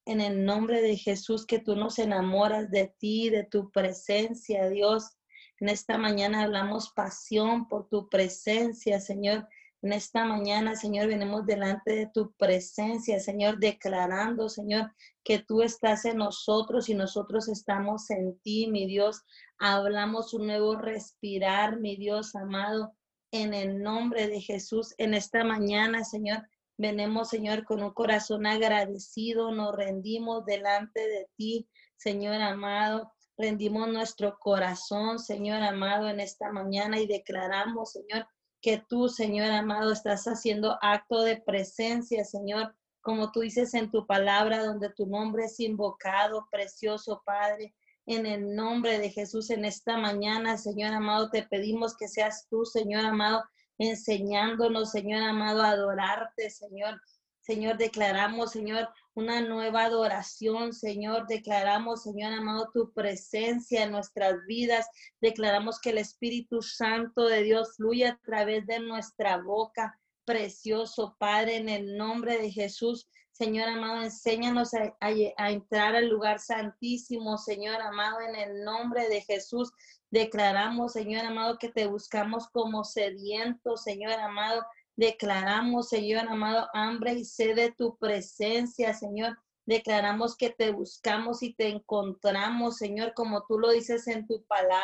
Speaker 3: en el nombre de Jesús, que tú nos enamoras de ti, de tu presencia, Dios. En esta mañana hablamos pasión por tu presencia, Señor. En esta mañana, Señor, venimos delante de tu presencia, Señor, declarando, Señor, que tú estás en nosotros y nosotros estamos en ti, mi Dios. Hablamos un nuevo respirar, mi Dios amado, en el nombre de Jesús. En esta mañana, Señor, venimos, Señor, con un corazón agradecido, nos rendimos delante de ti, Señor amado. Rendimos nuestro corazón, Señor amado, en esta mañana y declaramos, Señor, que tú, Señor amado, estás haciendo acto de presencia, Señor, como tú dices en tu palabra, donde tu nombre es invocado, precioso Padre. En el nombre de Jesús en esta mañana, Señor amado, te pedimos que seas tú, Señor amado, enseñándonos, Señor amado, a adorarte, Señor. Señor, declaramos, Señor, una nueva adoración, Señor. Declaramos, Señor amado, tu presencia en nuestras vidas. Declaramos que el Espíritu Santo de Dios fluye a través de nuestra boca. Precioso Padre, en el nombre de Jesús. Señor amado, enséñanos a, a, entrar al lugar santísimo, Señor amado, en el nombre de Jesús. Declaramos, Señor amado, que te buscamos como sediento, Señor amado. Declaramos, Señor amado, hambre y sed de tu presencia, Señor. Declaramos que te buscamos y te encontramos, Señor, como tú lo dices en tu palabra.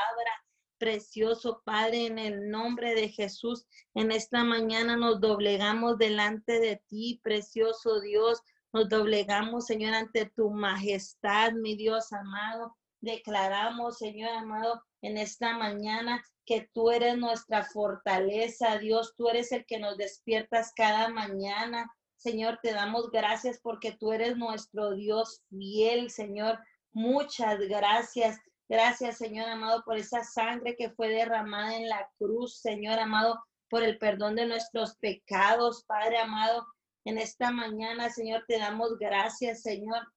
Speaker 3: Precioso Padre, en el nombre de Jesús, en esta mañana nos doblegamos delante de ti, precioso Dios. Nos doblegamos, Señor, ante tu majestad, mi Dios amado. Declaramos, Señor amado, en esta mañana que tú eres nuestra fortaleza, Dios, tú eres el que nos despiertas cada mañana. Señor, te damos gracias porque tú eres nuestro Dios fiel, Señor. Muchas gracias. Gracias, Señor amado, por esa sangre que fue derramada en la cruz, Señor amado, por el perdón de nuestros pecados, Padre amado. En esta mañana, Señor, te damos gracias, Señor.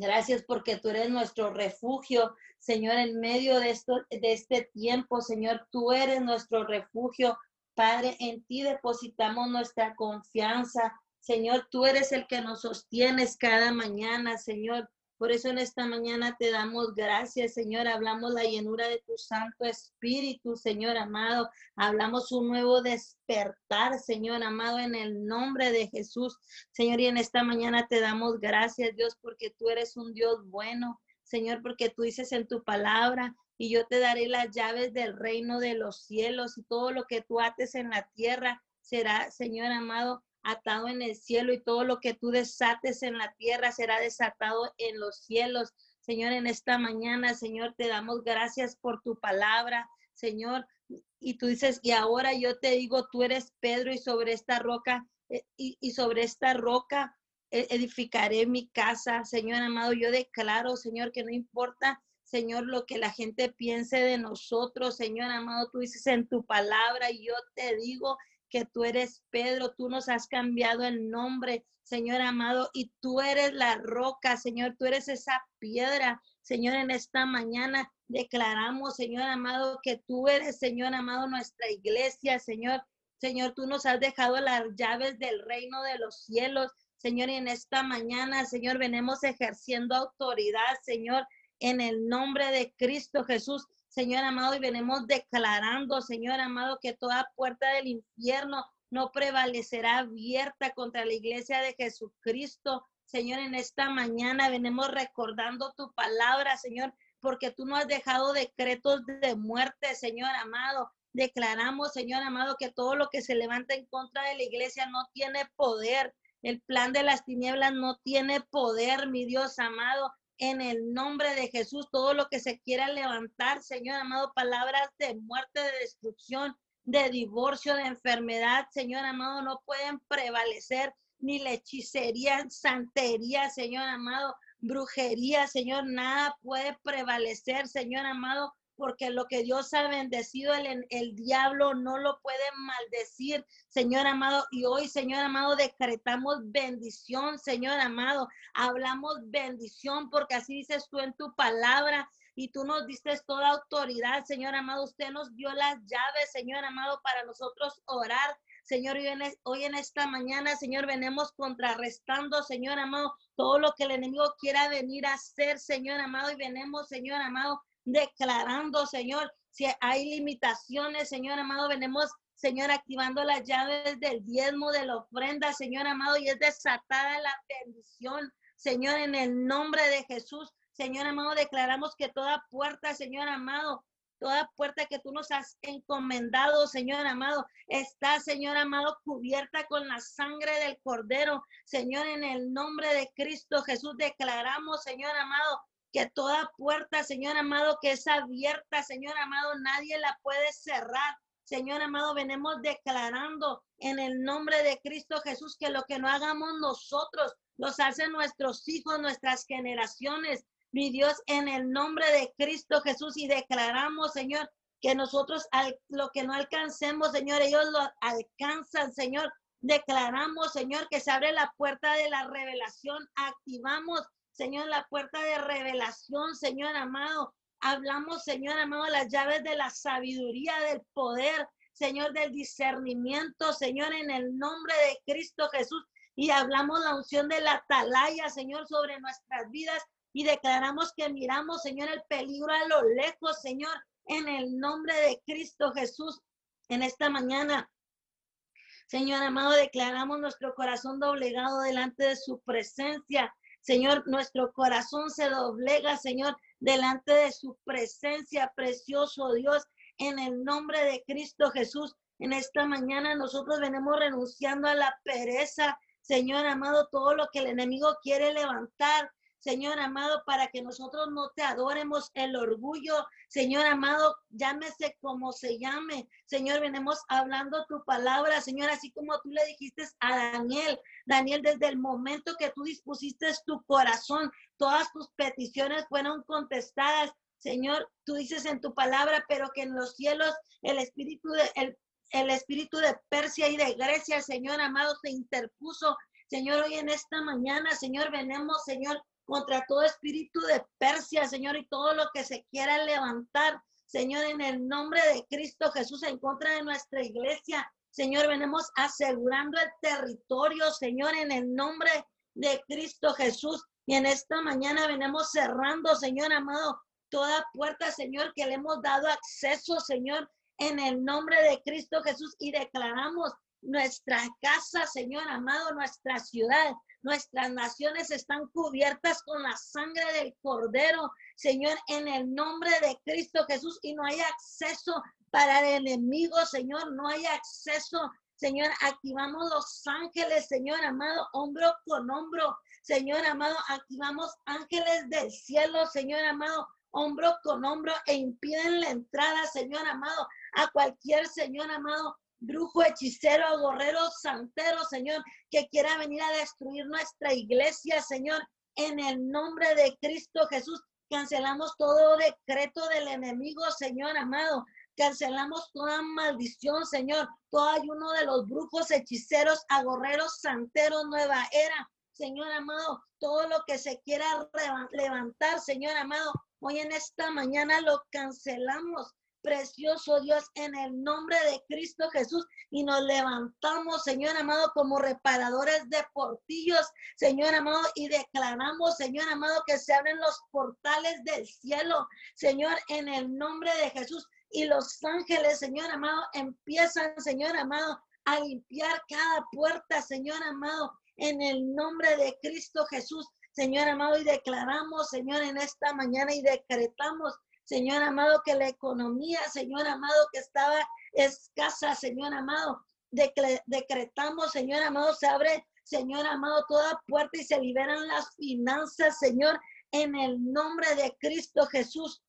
Speaker 3: Gracias porque tú eres nuestro refugio, Señor, en medio de, esto, de este tiempo, Señor, tú eres nuestro refugio. Padre, en ti depositamos nuestra confianza. Señor, tú eres el que nos sostienes cada mañana, Señor. Por eso en esta mañana te damos gracias, Señor. Hablamos la llenura de tu Santo Espíritu, Señor amado. Hablamos un nuevo despertar, Señor amado, en el nombre de Jesús. Señor, y en esta mañana te damos gracias, Dios, porque tú eres un Dios bueno. Señor, porque tú dices en tu palabra, y yo te daré las llaves del reino de los cielos y todo lo que tú ates en la tierra será, Señor amado, atado en el cielo y todo lo que tú desates en la tierra será desatado en los cielos. Señor, en esta mañana, Señor, te damos gracias por tu palabra, Señor. Y tú dices, y ahora yo te digo, tú eres Pedro y sobre esta roca, eh, y, y sobre esta roca e, edificaré mi casa. Señor amado, yo declaro, Señor, que no importa Señor, lo que la gente piense de nosotros, Señor amado, tú dices en tu palabra y yo te digo que tú eres Pedro, tú nos has cambiado el nombre, Señor amado, y tú eres la roca, Señor, tú eres esa piedra. Señor, en esta mañana declaramos, Señor amado, que tú eres, Señor amado, nuestra iglesia, Señor. Señor, tú nos has dejado las llaves del reino de los cielos. Señor, y en esta mañana, Señor, venimos ejerciendo autoridad, Señor, en el nombre de Cristo Jesús. Señor amado, y venimos declarando, Señor amado, que toda puerta del infierno no prevalecerá abierta contra la iglesia de Jesucristo. Señor, en esta mañana venimos recordando tu palabra, Señor, porque tú no has dejado decretos de muerte, Señor amado. Declaramos, Señor amado, que todo lo que se levanta en contra de la iglesia no tiene poder. El plan de las tinieblas no tiene poder, mi Dios amado en el nombre de Jesús todo lo que se quiera levantar, Señor amado, palabras de muerte, de destrucción, de divorcio, de enfermedad, Señor amado, no pueden prevalecer ni la hechicería, santería, Señor amado, brujería, Señor, nada puede prevalecer, Señor amado, porque lo que Dios ha bendecido, el, el diablo no lo puede maldecir, Señor amado. Y hoy, Señor amado, decretamos bendición, Señor amado. Hablamos bendición porque así dices tú en tu palabra y tú nos diste toda autoridad, Señor amado. Usted nos dio las llaves, Señor amado, para nosotros orar. Señor, hoy en, esta mañana, Señor, venimos contrarrestando, Señor amado, todo lo que el enemigo quiera venir a hacer, Señor amado, y venimos, Señor amado, declarando, Señor, si hay limitaciones, Señor amado, venimos, Señor, activando las llaves del diezmo, de la ofrenda, Señor amado, y es desatada la bendición, Señor, en el nombre de Jesús. Señor amado, declaramos que toda puerta, Señor amado, toda puerta que tú nos has encomendado, Señor amado, está, Señor amado, cubierta con la sangre del Cordero. Señor, en el nombre de Cristo Jesús, declaramos, Señor amado, que toda puerta, Señor amado, que es abierta, Señor amado, nadie la puede cerrar. Señor amado, venimos declarando en el nombre de Cristo Jesús que lo que no hagamos nosotros, los hacen nuestros hijos, nuestras generaciones. Mi Dios, en el nombre de Cristo Jesús y declaramos, Señor, que nosotros lo que no alcancemos, Señor, ellos lo alcanzan, Señor. Declaramos, Señor, que se abre la puerta de la revelación. Activamos, Señor, la puerta de revelación, Señor amado. Hablamos, Señor amado, las llaves de la sabiduría, del poder, Señor, del discernimiento, Señor, en el nombre de Cristo Jesús. Y hablamos la unción de la atalaya, Señor, sobre nuestras vidas. Y declaramos que miramos, Señor, el peligro a lo lejos, Señor, en el nombre de Cristo Jesús. En esta mañana Señor amado, declaramos nuestro corazón doblegado delante de su presencia. Señor, nuestro corazón se doblega, Señor, delante de su presencia, precioso Dios, en el nombre de Cristo Jesús. En esta mañana nosotros venimos renunciando a la pereza, Señor amado, todo lo que el enemigo quiere levantar, Señor amado, para que nosotros no te adoremos el orgullo, Señor amado, llámese como se llame. Señor, venimos hablando tu palabra, Señor, así como tú le dijiste a Daniel. Daniel, desde el momento que tú dispusiste tu corazón, todas tus peticiones fueron contestadas. Señor, tú dices en tu palabra, pero que en los cielos el espíritu de el, el espíritu de Persia y de Grecia, Señor amado, se interpuso. Señor, hoy en esta mañana, Señor, venemos, Señor, contra todo espíritu de Persia, Señor, y todo lo que se quiera levantar, Señor, en el nombre de Cristo Jesús, en contra de nuestra iglesia. Señor, venimos asegurando el territorio, Señor, en el nombre de Cristo Jesús. Y en esta mañana venimos cerrando, Señor amado, toda puerta, Señor, que le hemos dado acceso, Señor, en el nombre de Cristo Jesús. Y declaramos nuestra casa, Señor amado, nuestra ciudad, Nuestras naciones están cubiertas con la sangre del Cordero, Señor, en el nombre de Cristo Jesús. Y no hay acceso para el enemigo, Señor. No hay acceso, Señor. Activamos los ángeles, Señor amado, hombro con hombro. Señor amado, activamos ángeles del cielo, Señor amado, hombro con hombro e impiden la entrada, Señor amado, a cualquier, Señor amado, brujo, hechicero, gorrero, santero, Señor, que quiera venir a destruir nuestra iglesia, Señor, en el nombre de Cristo Jesús. Cancelamos todo decreto del enemigo, Señor amado. Cancelamos toda maldición, Señor. Todo ayuno de los brujos, hechiceros, agorreros, santeros, nueva era. Señor amado, todo lo que se quiera levantar, Señor amado, hoy en esta mañana lo cancelamos precioso Dios, en el nombre de Cristo Jesús. Y nos levantamos, Señor amado, como reparadores de portillos, Señor amado, y declaramos, Señor amado, que se abren los portales del cielo, Señor, en el nombre de Jesús. Y los ángeles, Señor amado, empiezan, Señor amado, a limpiar cada puerta, Señor amado, en el nombre de Cristo Jesús. Señor amado, y declaramos, Señor, en esta mañana y decretamos Señor amado, que la economía, Señor amado, que estaba escasa, Señor amado, decretamos, Señor amado, se abre, Señor amado, toda puerta y se liberan las finanzas, Señor, en el nombre de Cristo Jesús.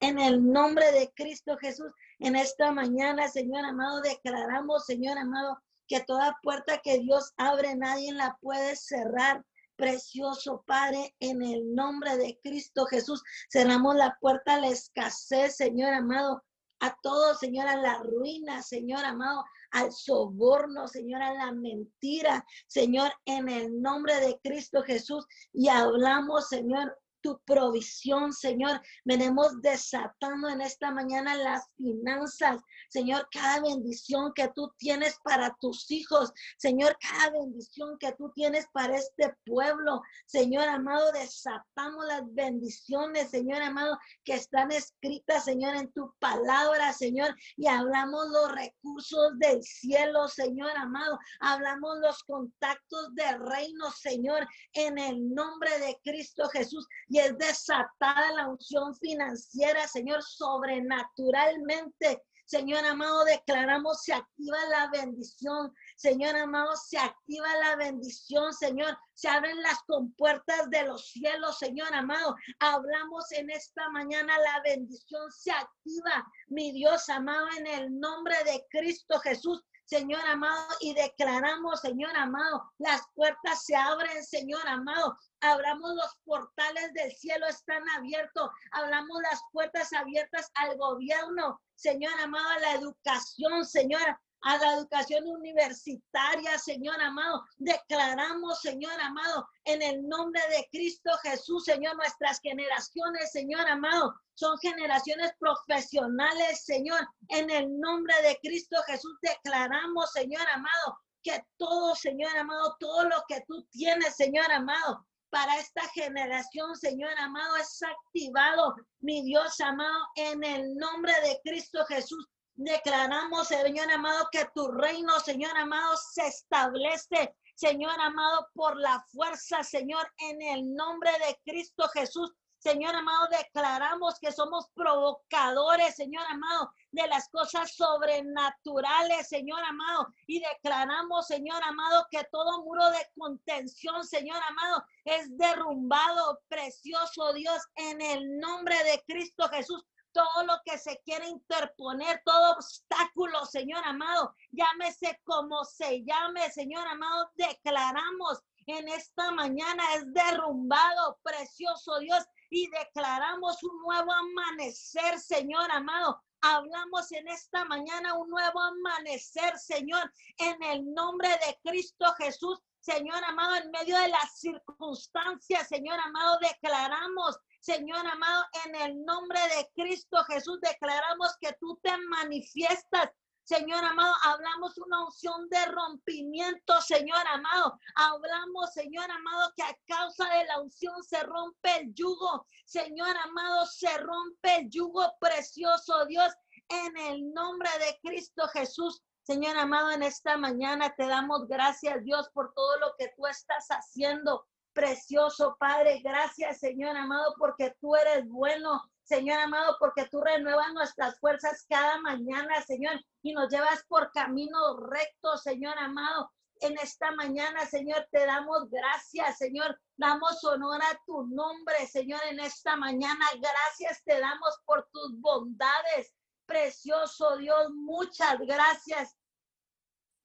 Speaker 3: En el nombre de Cristo Jesús, en esta mañana, Señor amado, declaramos, Señor amado, que toda puerta que Dios abre, nadie la puede cerrar. Precioso Padre, en el nombre de Cristo Jesús, cerramos la puerta a la escasez, Señor amado, a todo, Señor, a la ruina, Señor amado, al soborno, Señor, a la mentira, Señor, en el nombre de Cristo Jesús. Y hablamos, Señor, tu provisión, Señor. Venimos desatando en esta mañana las finanzas, Señor, cada bendición que tú tienes para tus hijos, Señor, cada bendición que tú tienes para este pueblo, Señor amado, desatamos las bendiciones, Señor amado, que están escritas, Señor, en tu palabra, Señor, y hablamos los recursos del cielo, Señor amado, hablamos los contactos de reino, Señor, en el nombre de Cristo Jesús, y es desatada la unción financiera, Señor, sobrenaturalmente Señor amado, declaramos se activa la bendición. Señor amado, se activa la bendición, Señor. Se abren las compuertas de los cielos, Señor amado. Hablamos en esta mañana, la bendición se activa, mi Dios amado, en el nombre de Cristo Jesús. Señor amado, y declaramos, Señor amado, las puertas se abren, Señor amado. Hablamos los portales del cielo están abiertos. Hablamos las puertas abiertas al gobierno, Señor amado, a la educación, Señor a la educación universitaria, Señor amado. Declaramos, Señor amado, en el nombre de Cristo Jesús, Señor, nuestras generaciones, Señor amado, son generaciones profesionales, Señor. En el nombre de Cristo Jesús declaramos, Señor amado, que todo, Señor amado, todo lo que tú tienes, Señor amado, para esta generación, Señor amado, es activado, mi Dios amado, en el nombre de Cristo Jesús. Declaramos, Señor amado, que tu reino, Señor amado, se establece, Señor amado, por la fuerza, Señor, en el nombre de Cristo Jesús. Señor amado, declaramos que somos provocadores, Señor amado, de las cosas sobrenaturales, Señor amado. Y declaramos, Señor amado, que todo muro de contención, Señor amado, es derrumbado, precioso Dios, en el nombre de Cristo Jesús todo lo que se quiere interponer, todo obstáculo, Señor amado, llámese como se llame, Señor amado, declaramos en esta mañana es derrumbado, precioso Dios, y declaramos un nuevo amanecer, Señor amado. Hablamos en esta mañana un nuevo amanecer, Señor, en el nombre de Cristo Jesús. Señor amado, en medio de las circunstancias, Señor amado, declaramos Señor amado, en el nombre de Cristo Jesús declaramos que tú te manifiestas Señor amado, hablamos una unción de rompimiento, Señor amado. Hablamos, Señor amado, que a causa de la unción se rompe el yugo. Señor amado, se rompe el yugo precioso, Dios, en el nombre de Cristo Jesús. Señor amado, en esta mañana te damos gracias, Dios, por todo lo que tú estás haciendo. Precioso Padre, gracias Señor amado porque tú eres bueno. Señor amado, porque tú renuevas nuestras fuerzas cada mañana, Señor, y nos llevas por camino recto, Señor amado. En esta mañana, Señor, te damos gracias, Señor. Damos honor a tu nombre, Señor, en esta mañana. Gracias te damos por tus bondades. Precioso Dios, muchas gracias,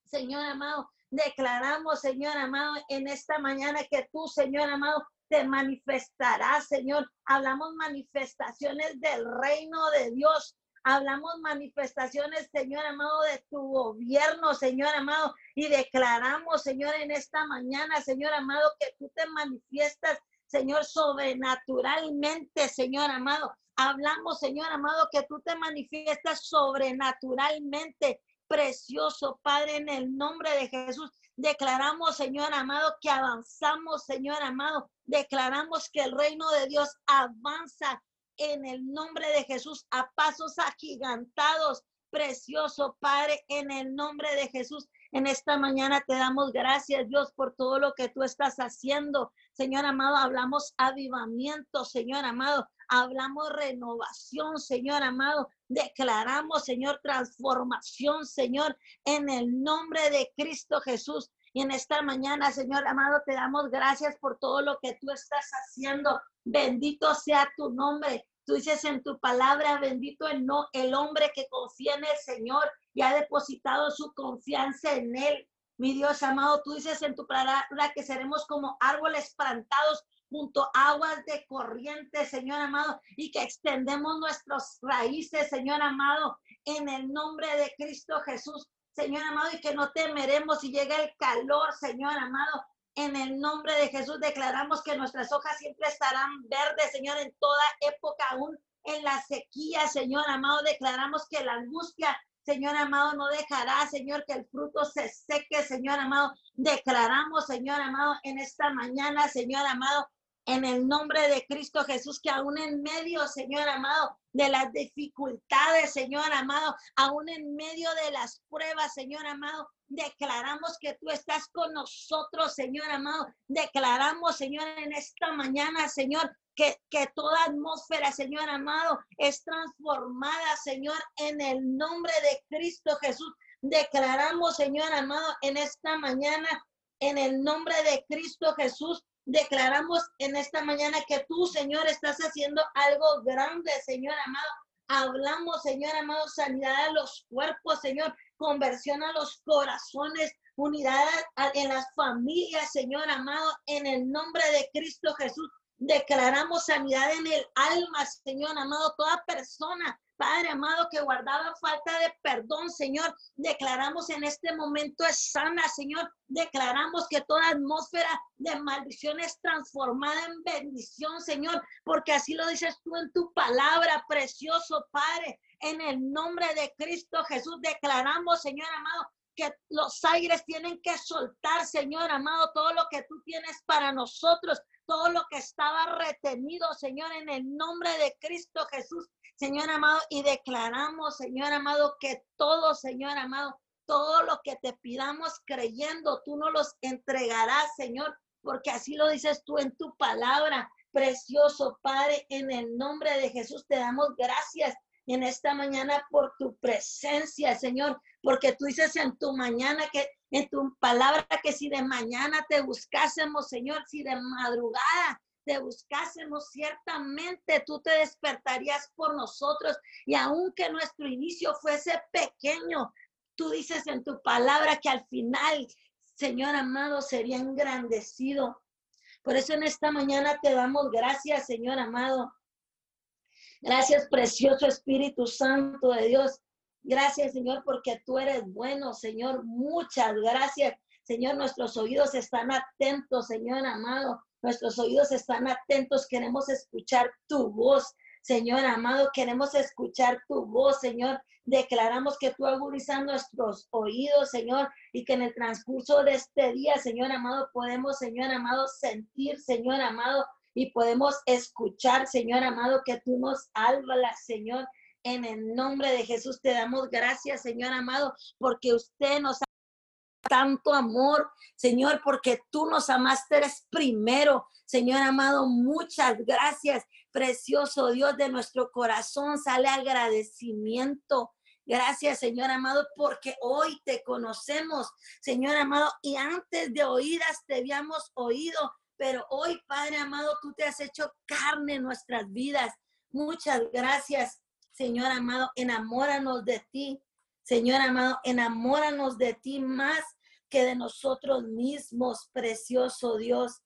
Speaker 3: Señor amado. Declaramos, Señor amado, en esta mañana que tú, Señor amado, te manifestarás, Señor. Hablamos manifestaciones del reino de Dios. Hablamos manifestaciones, Señor amado, de tu gobierno, Señor amado. Y declaramos, Señor, en esta mañana, Señor amado, que tú te manifiestas, Señor, sobrenaturalmente, Señor amado. Hablamos, Señor amado, que tú te manifiestas sobrenaturalmente precioso, Padre, en el nombre de Jesús. Declaramos, Señor amado, que avanzamos, Señor amado. Declaramos que el reino de Dios avanza en el nombre de Jesús a pasos agigantados. Precioso Padre, en el nombre de Jesús. En esta mañana te damos gracias, Dios, por todo lo que tú estás haciendo. Señor amado, hablamos avivamiento, Señor amado. Hablamos renovación, Señor amado. Declaramos, Señor, transformación, Señor, en el nombre de Cristo Jesús. Y en esta mañana, Señor amado, te damos gracias por todo lo que tú estás haciendo. Bendito sea tu nombre. Tú dices en tu palabra, bendito el, no, el hombre que confía en el Señor y ha depositado su confianza en Él. Mi Dios amado, tú dices en tu palabra que seremos como árboles plantados junto aguas de corriente, Señor amado, y que extendemos nuestras raíces, Señor amado, en el nombre de Cristo Jesús, Señor amado, y que no temeremos si llega el calor, Señor amado. En el nombre de Jesús declaramos que nuestras hojas siempre estarán verdes, Señor, en toda época, aún en la sequía, Señor amado. Declaramos que la angustia Señor amado, no dejará, Señor, que el fruto se seque, Señor amado. Declaramos, Señor amado, en esta mañana, Señor amado, en el nombre de Cristo Jesús, que aún en medio, Señor amado, de las dificultades, Señor amado, aún en medio de las pruebas, Señor amado, declaramos que tú estás con nosotros, Señor amado. Declaramos, Señor, en esta mañana, Señor, que, que, toda atmósfera, Señor amado, es transformada, Señor, en el nombre de Cristo Jesús. Declaramos, Señor amado, en esta mañana, en el nombre de Cristo Jesús, declaramos en esta mañana que tú, Señor, estás haciendo algo grande, Señor amado. Hablamos, Señor amado, sanidad a los cuerpos, Señor, conversión a los corazones, unidad en las familias, Señor amado, en el nombre de Cristo Jesús. Declaramos sanidad en el alma, Señor amado, toda persona Padre amado, que guardaba falta de perdón, Señor. Declaramos en este momento es sana, Señor. Declaramos que toda atmósfera de maldición es transformada en bendición, Señor, porque así lo dices tú en tu palabra, precioso Padre. En el nombre de Cristo Jesús declaramos, Señor amado, que los aires tienen que soltar, Señor amado, todo lo que tú tienes para nosotros, todo lo que estaba retenido, Señor, en el nombre de Cristo Jesús. Señor amado, y declaramos, Señor amado, que todo, Señor amado, todo lo que te pidamos creyendo, tú nos los entregarás, Señor, porque así lo dices tú en tu palabra. Precioso Padre, en el nombre de Jesús te damos gracias en esta mañana por tu presencia, Señor, porque tú dices en tu mañana que en tu palabra que si de mañana te buscásemos, Señor, si de madrugada te buscásemos, ciertamente tú te despertarías por nosotros. Y aunque nuestro inicio fuese pequeño, tú dices en tu palabra que al final, Señor amado, sería engrandecido. Por eso en esta mañana te damos gracias, Señor amado. Gracias, precioso Espíritu Santo de Dios. Gracias, Señor, porque tú eres bueno, Señor. Muchas gracias. Señor, nuestros oídos están atentos, Señor amado, Nuestros oídos están atentos, queremos escuchar tu voz. Señor amado, queremos escuchar tu voz, Señor. Declaramos que tú agudizas nuestros oídos, Señor, y que en el transcurso de este día, Señor amado, podemos, Señor amado, sentir, Señor amado, y podemos escuchar, Señor amado, que tú nos hablas, Señor. En el nombre de Jesús te damos gracias, Señor amado, porque usted nos tanto amor, Señor, porque tú nos amaste primero. Señor amado, muchas gracias, precioso Dios de nuestro corazón, sale agradecimiento. Gracias, Señor amado, porque hoy te conocemos, Señor amado, y antes de oídas te habíamos oído, pero hoy, Padre amado, tú te has hecho carne en nuestras vidas. Muchas gracias, Señor amado, enamóranos de ti. Señor amado, enamóranos de ti más que de nosotros mismos, precioso Dios.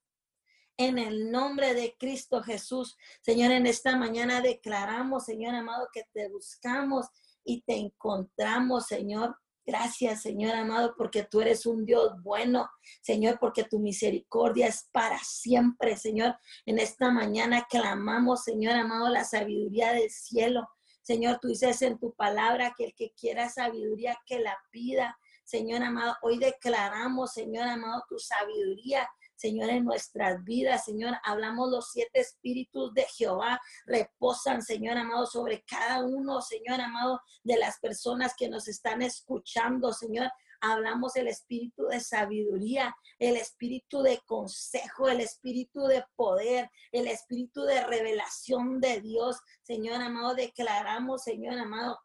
Speaker 3: En el nombre de Cristo Jesús, Señor, en esta mañana declaramos, Señor amado, que te buscamos y te encontramos, Señor. Gracias, Señor amado, porque tú eres un Dios bueno, Señor, porque tu misericordia es para siempre, Señor. En esta mañana clamamos, Señor amado, la sabiduría del cielo. Señor, tú dices en tu palabra que el que quiera sabiduría, que la pida. Señor amado, hoy declaramos, Señor amado, tu sabiduría. Señor, en nuestras vidas, Señor, hablamos los siete espíritus de Jehová, reposan, Señor amado, sobre cada uno, Señor amado, de las personas que nos están escuchando, Señor. Hablamos el espíritu de sabiduría, el espíritu de consejo, el espíritu de poder, el espíritu de revelación de Dios. Señor amado, declaramos, Señor amado,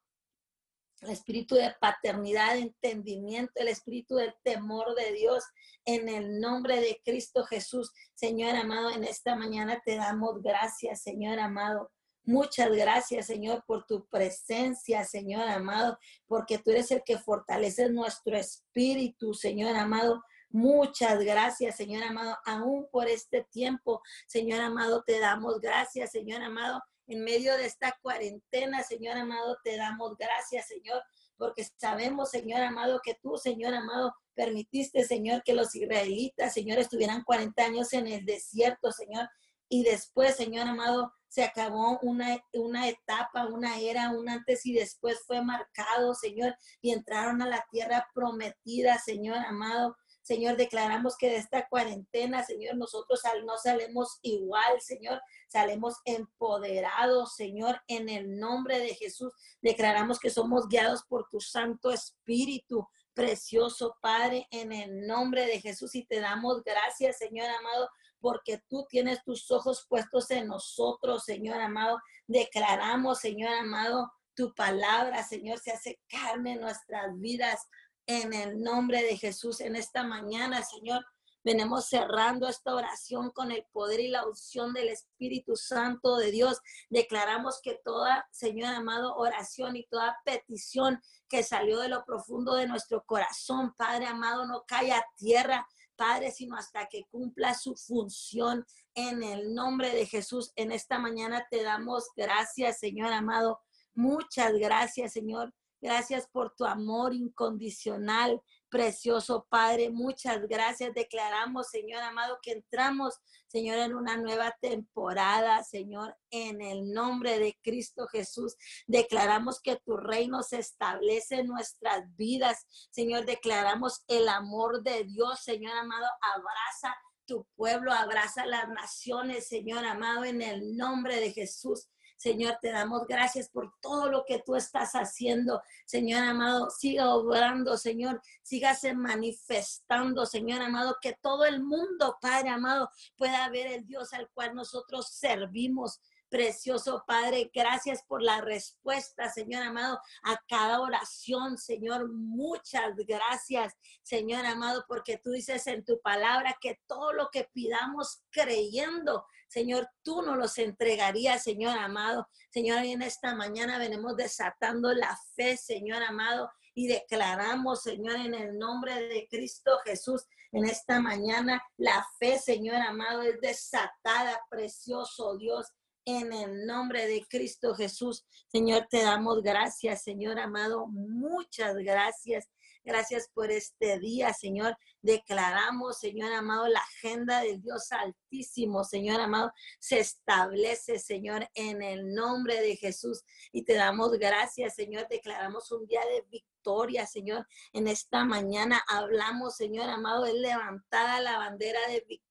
Speaker 3: el espíritu de paternidad, de entendimiento, el espíritu del temor de Dios en el nombre de Cristo Jesús. Señor amado, en esta mañana te damos gracias, Señor amado. Muchas gracias, Señor, por tu presencia, Señor amado, porque tú eres el que fortalece nuestro espíritu, Señor amado. Muchas gracias, Señor amado, aún por este tiempo, Señor amado, te damos gracias, Señor amado, en medio de esta cuarentena, Señor amado, te damos gracias, Señor, porque sabemos, Señor amado, que tú, Señor amado, permitiste, Señor, que los israelitas, Señor, estuvieran 40 años en el desierto, Señor, y después, Señor amado, se acabó una, una etapa, una era, un antes y después fue marcado, Señor, y entraron a la tierra prometida, Señor amado. Señor, declaramos que de esta cuarentena, Señor, nosotros no salemos igual, Señor, salemos empoderados, Señor, en el nombre de Jesús. Declaramos que somos guiados por tu Santo Espíritu, precioso Padre, en el nombre de Jesús. Y te damos gracias, Señor amado, porque tú tienes tus ojos puestos en nosotros, Señor amado. Declaramos, Señor amado, tu palabra, Señor, se hace carne en nuestras vidas en el nombre de Jesús en esta mañana, Señor. Venimos cerrando esta oración con el poder y la unción del Espíritu Santo de Dios. Declaramos que toda, Señor amado, oración y toda petición que salió de lo profundo de nuestro corazón, Padre amado, no cae a tierra, Padre, sino hasta que cumpla su función en el nombre de Jesús. En esta mañana te damos gracias, Señor amado. Muchas gracias, Señor. Gracias por tu amor incondicional, precioso Padre. Muchas gracias. Declaramos, Señor amado, que entramos, Señor, en una nueva temporada, Señor, en el nombre de Cristo Jesús. Declaramos que tu reino se establece en nuestras vidas, Señor. Declaramos el amor de Dios, Señor amado. Abraza tu pueblo, abraza las naciones, Señor amado, en el nombre de Jesús. Señor, te damos gracias por todo lo que tú estás haciendo. Señor amado, siga obrando, Señor, sígase manifestando, Señor amado, que todo el mundo, Padre amado, pueda ver el Dios al cual nosotros servimos. Precioso Padre, gracias por la respuesta, Señor amado, a cada oración, Señor. Muchas gracias, Señor amado, porque tú dices en tu palabra que todo lo que pidamos creyendo, Señor, tú nos los entregarías, Señor amado. Señor, en esta mañana venimos desatando la fe, Señor amado, y declaramos, Señor, en el nombre de Cristo Jesús, en esta mañana la fe, Señor amado, es desatada, precioso Dios. En el nombre de Cristo Jesús, Señor, te damos gracias, Señor amado. Muchas gracias. Gracias por este día, Señor. Declaramos, Señor amado, la agenda del Dios Altísimo, Señor amado, se establece, Señor, en el nombre de Jesús. Y te damos gracias, Señor. Declaramos un día de victoria, Señor. En esta mañana hablamos, Señor amado, es levantada la bandera de victoria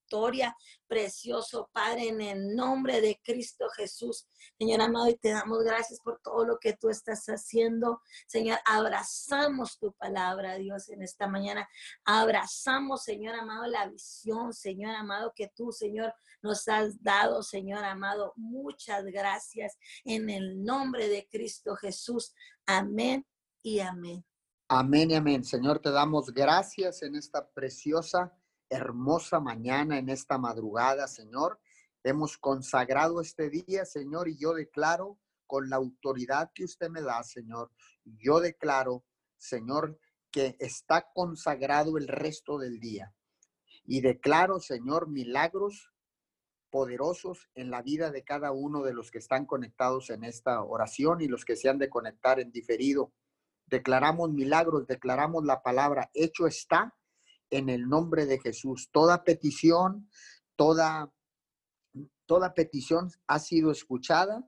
Speaker 3: precioso Padre, en el nombre de Cristo Jesús. Señor amado, y te damos gracias por todo lo que tú estás haciendo. Señor, abrazamos tu palabra, Dios, en esta mañana. Abrazamos, Señor amado, la visión, Señor amado, que tú, Señor, nos has dado, Señor amado. Muchas gracias en el nombre de Cristo Jesús. Amén y amén.
Speaker 1: Amén y amén. Señor, te damos gracias en esta preciosa hermosa mañana, en esta madrugada, Señor. Hemos consagrado este día, Señor, y yo declaro con la autoridad que usted me da, Señor, yo declaro, Señor, que está consagrado el resto del día. Y declaro, Señor, milagros poderosos en la vida de cada uno de los que están conectados en esta oración y los que se han de conectar en diferido. Declaramos milagros, declaramos la palabra, hecho está en el nombre de Jesús. Toda petición, toda, toda petición ha sido escuchada,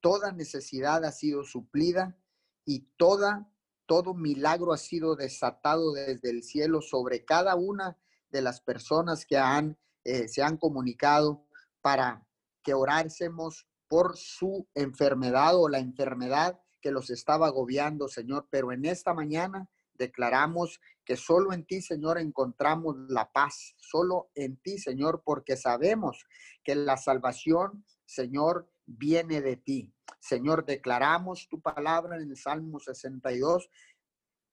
Speaker 1: toda necesidad ha sido suplida y toda, todo milagro ha sido desatado desde el cielo sobre cada una de las personas que han, eh, se han comunicado para que orásemos por su enfermedad o la enfermedad que los estaba agobiando, Señor. Pero en esta mañana declaramos que solo en ti, Señor, encontramos la paz, solo en ti, Señor, porque sabemos que la salvación, Señor, viene de ti. Señor, declaramos tu palabra en el Salmo 62,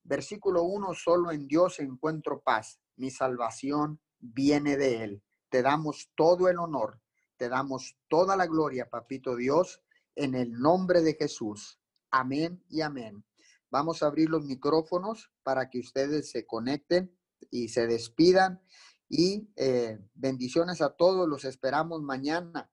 Speaker 1: versículo 1, solo en Dios encuentro paz, mi salvación viene de Él. Te damos todo el honor, te damos toda la gloria, papito Dios, en el nombre de Jesús. Amén y amén. Vamos a abrir los micrófonos para que ustedes se conecten y se despidan. Y eh, bendiciones a todos. Los esperamos mañana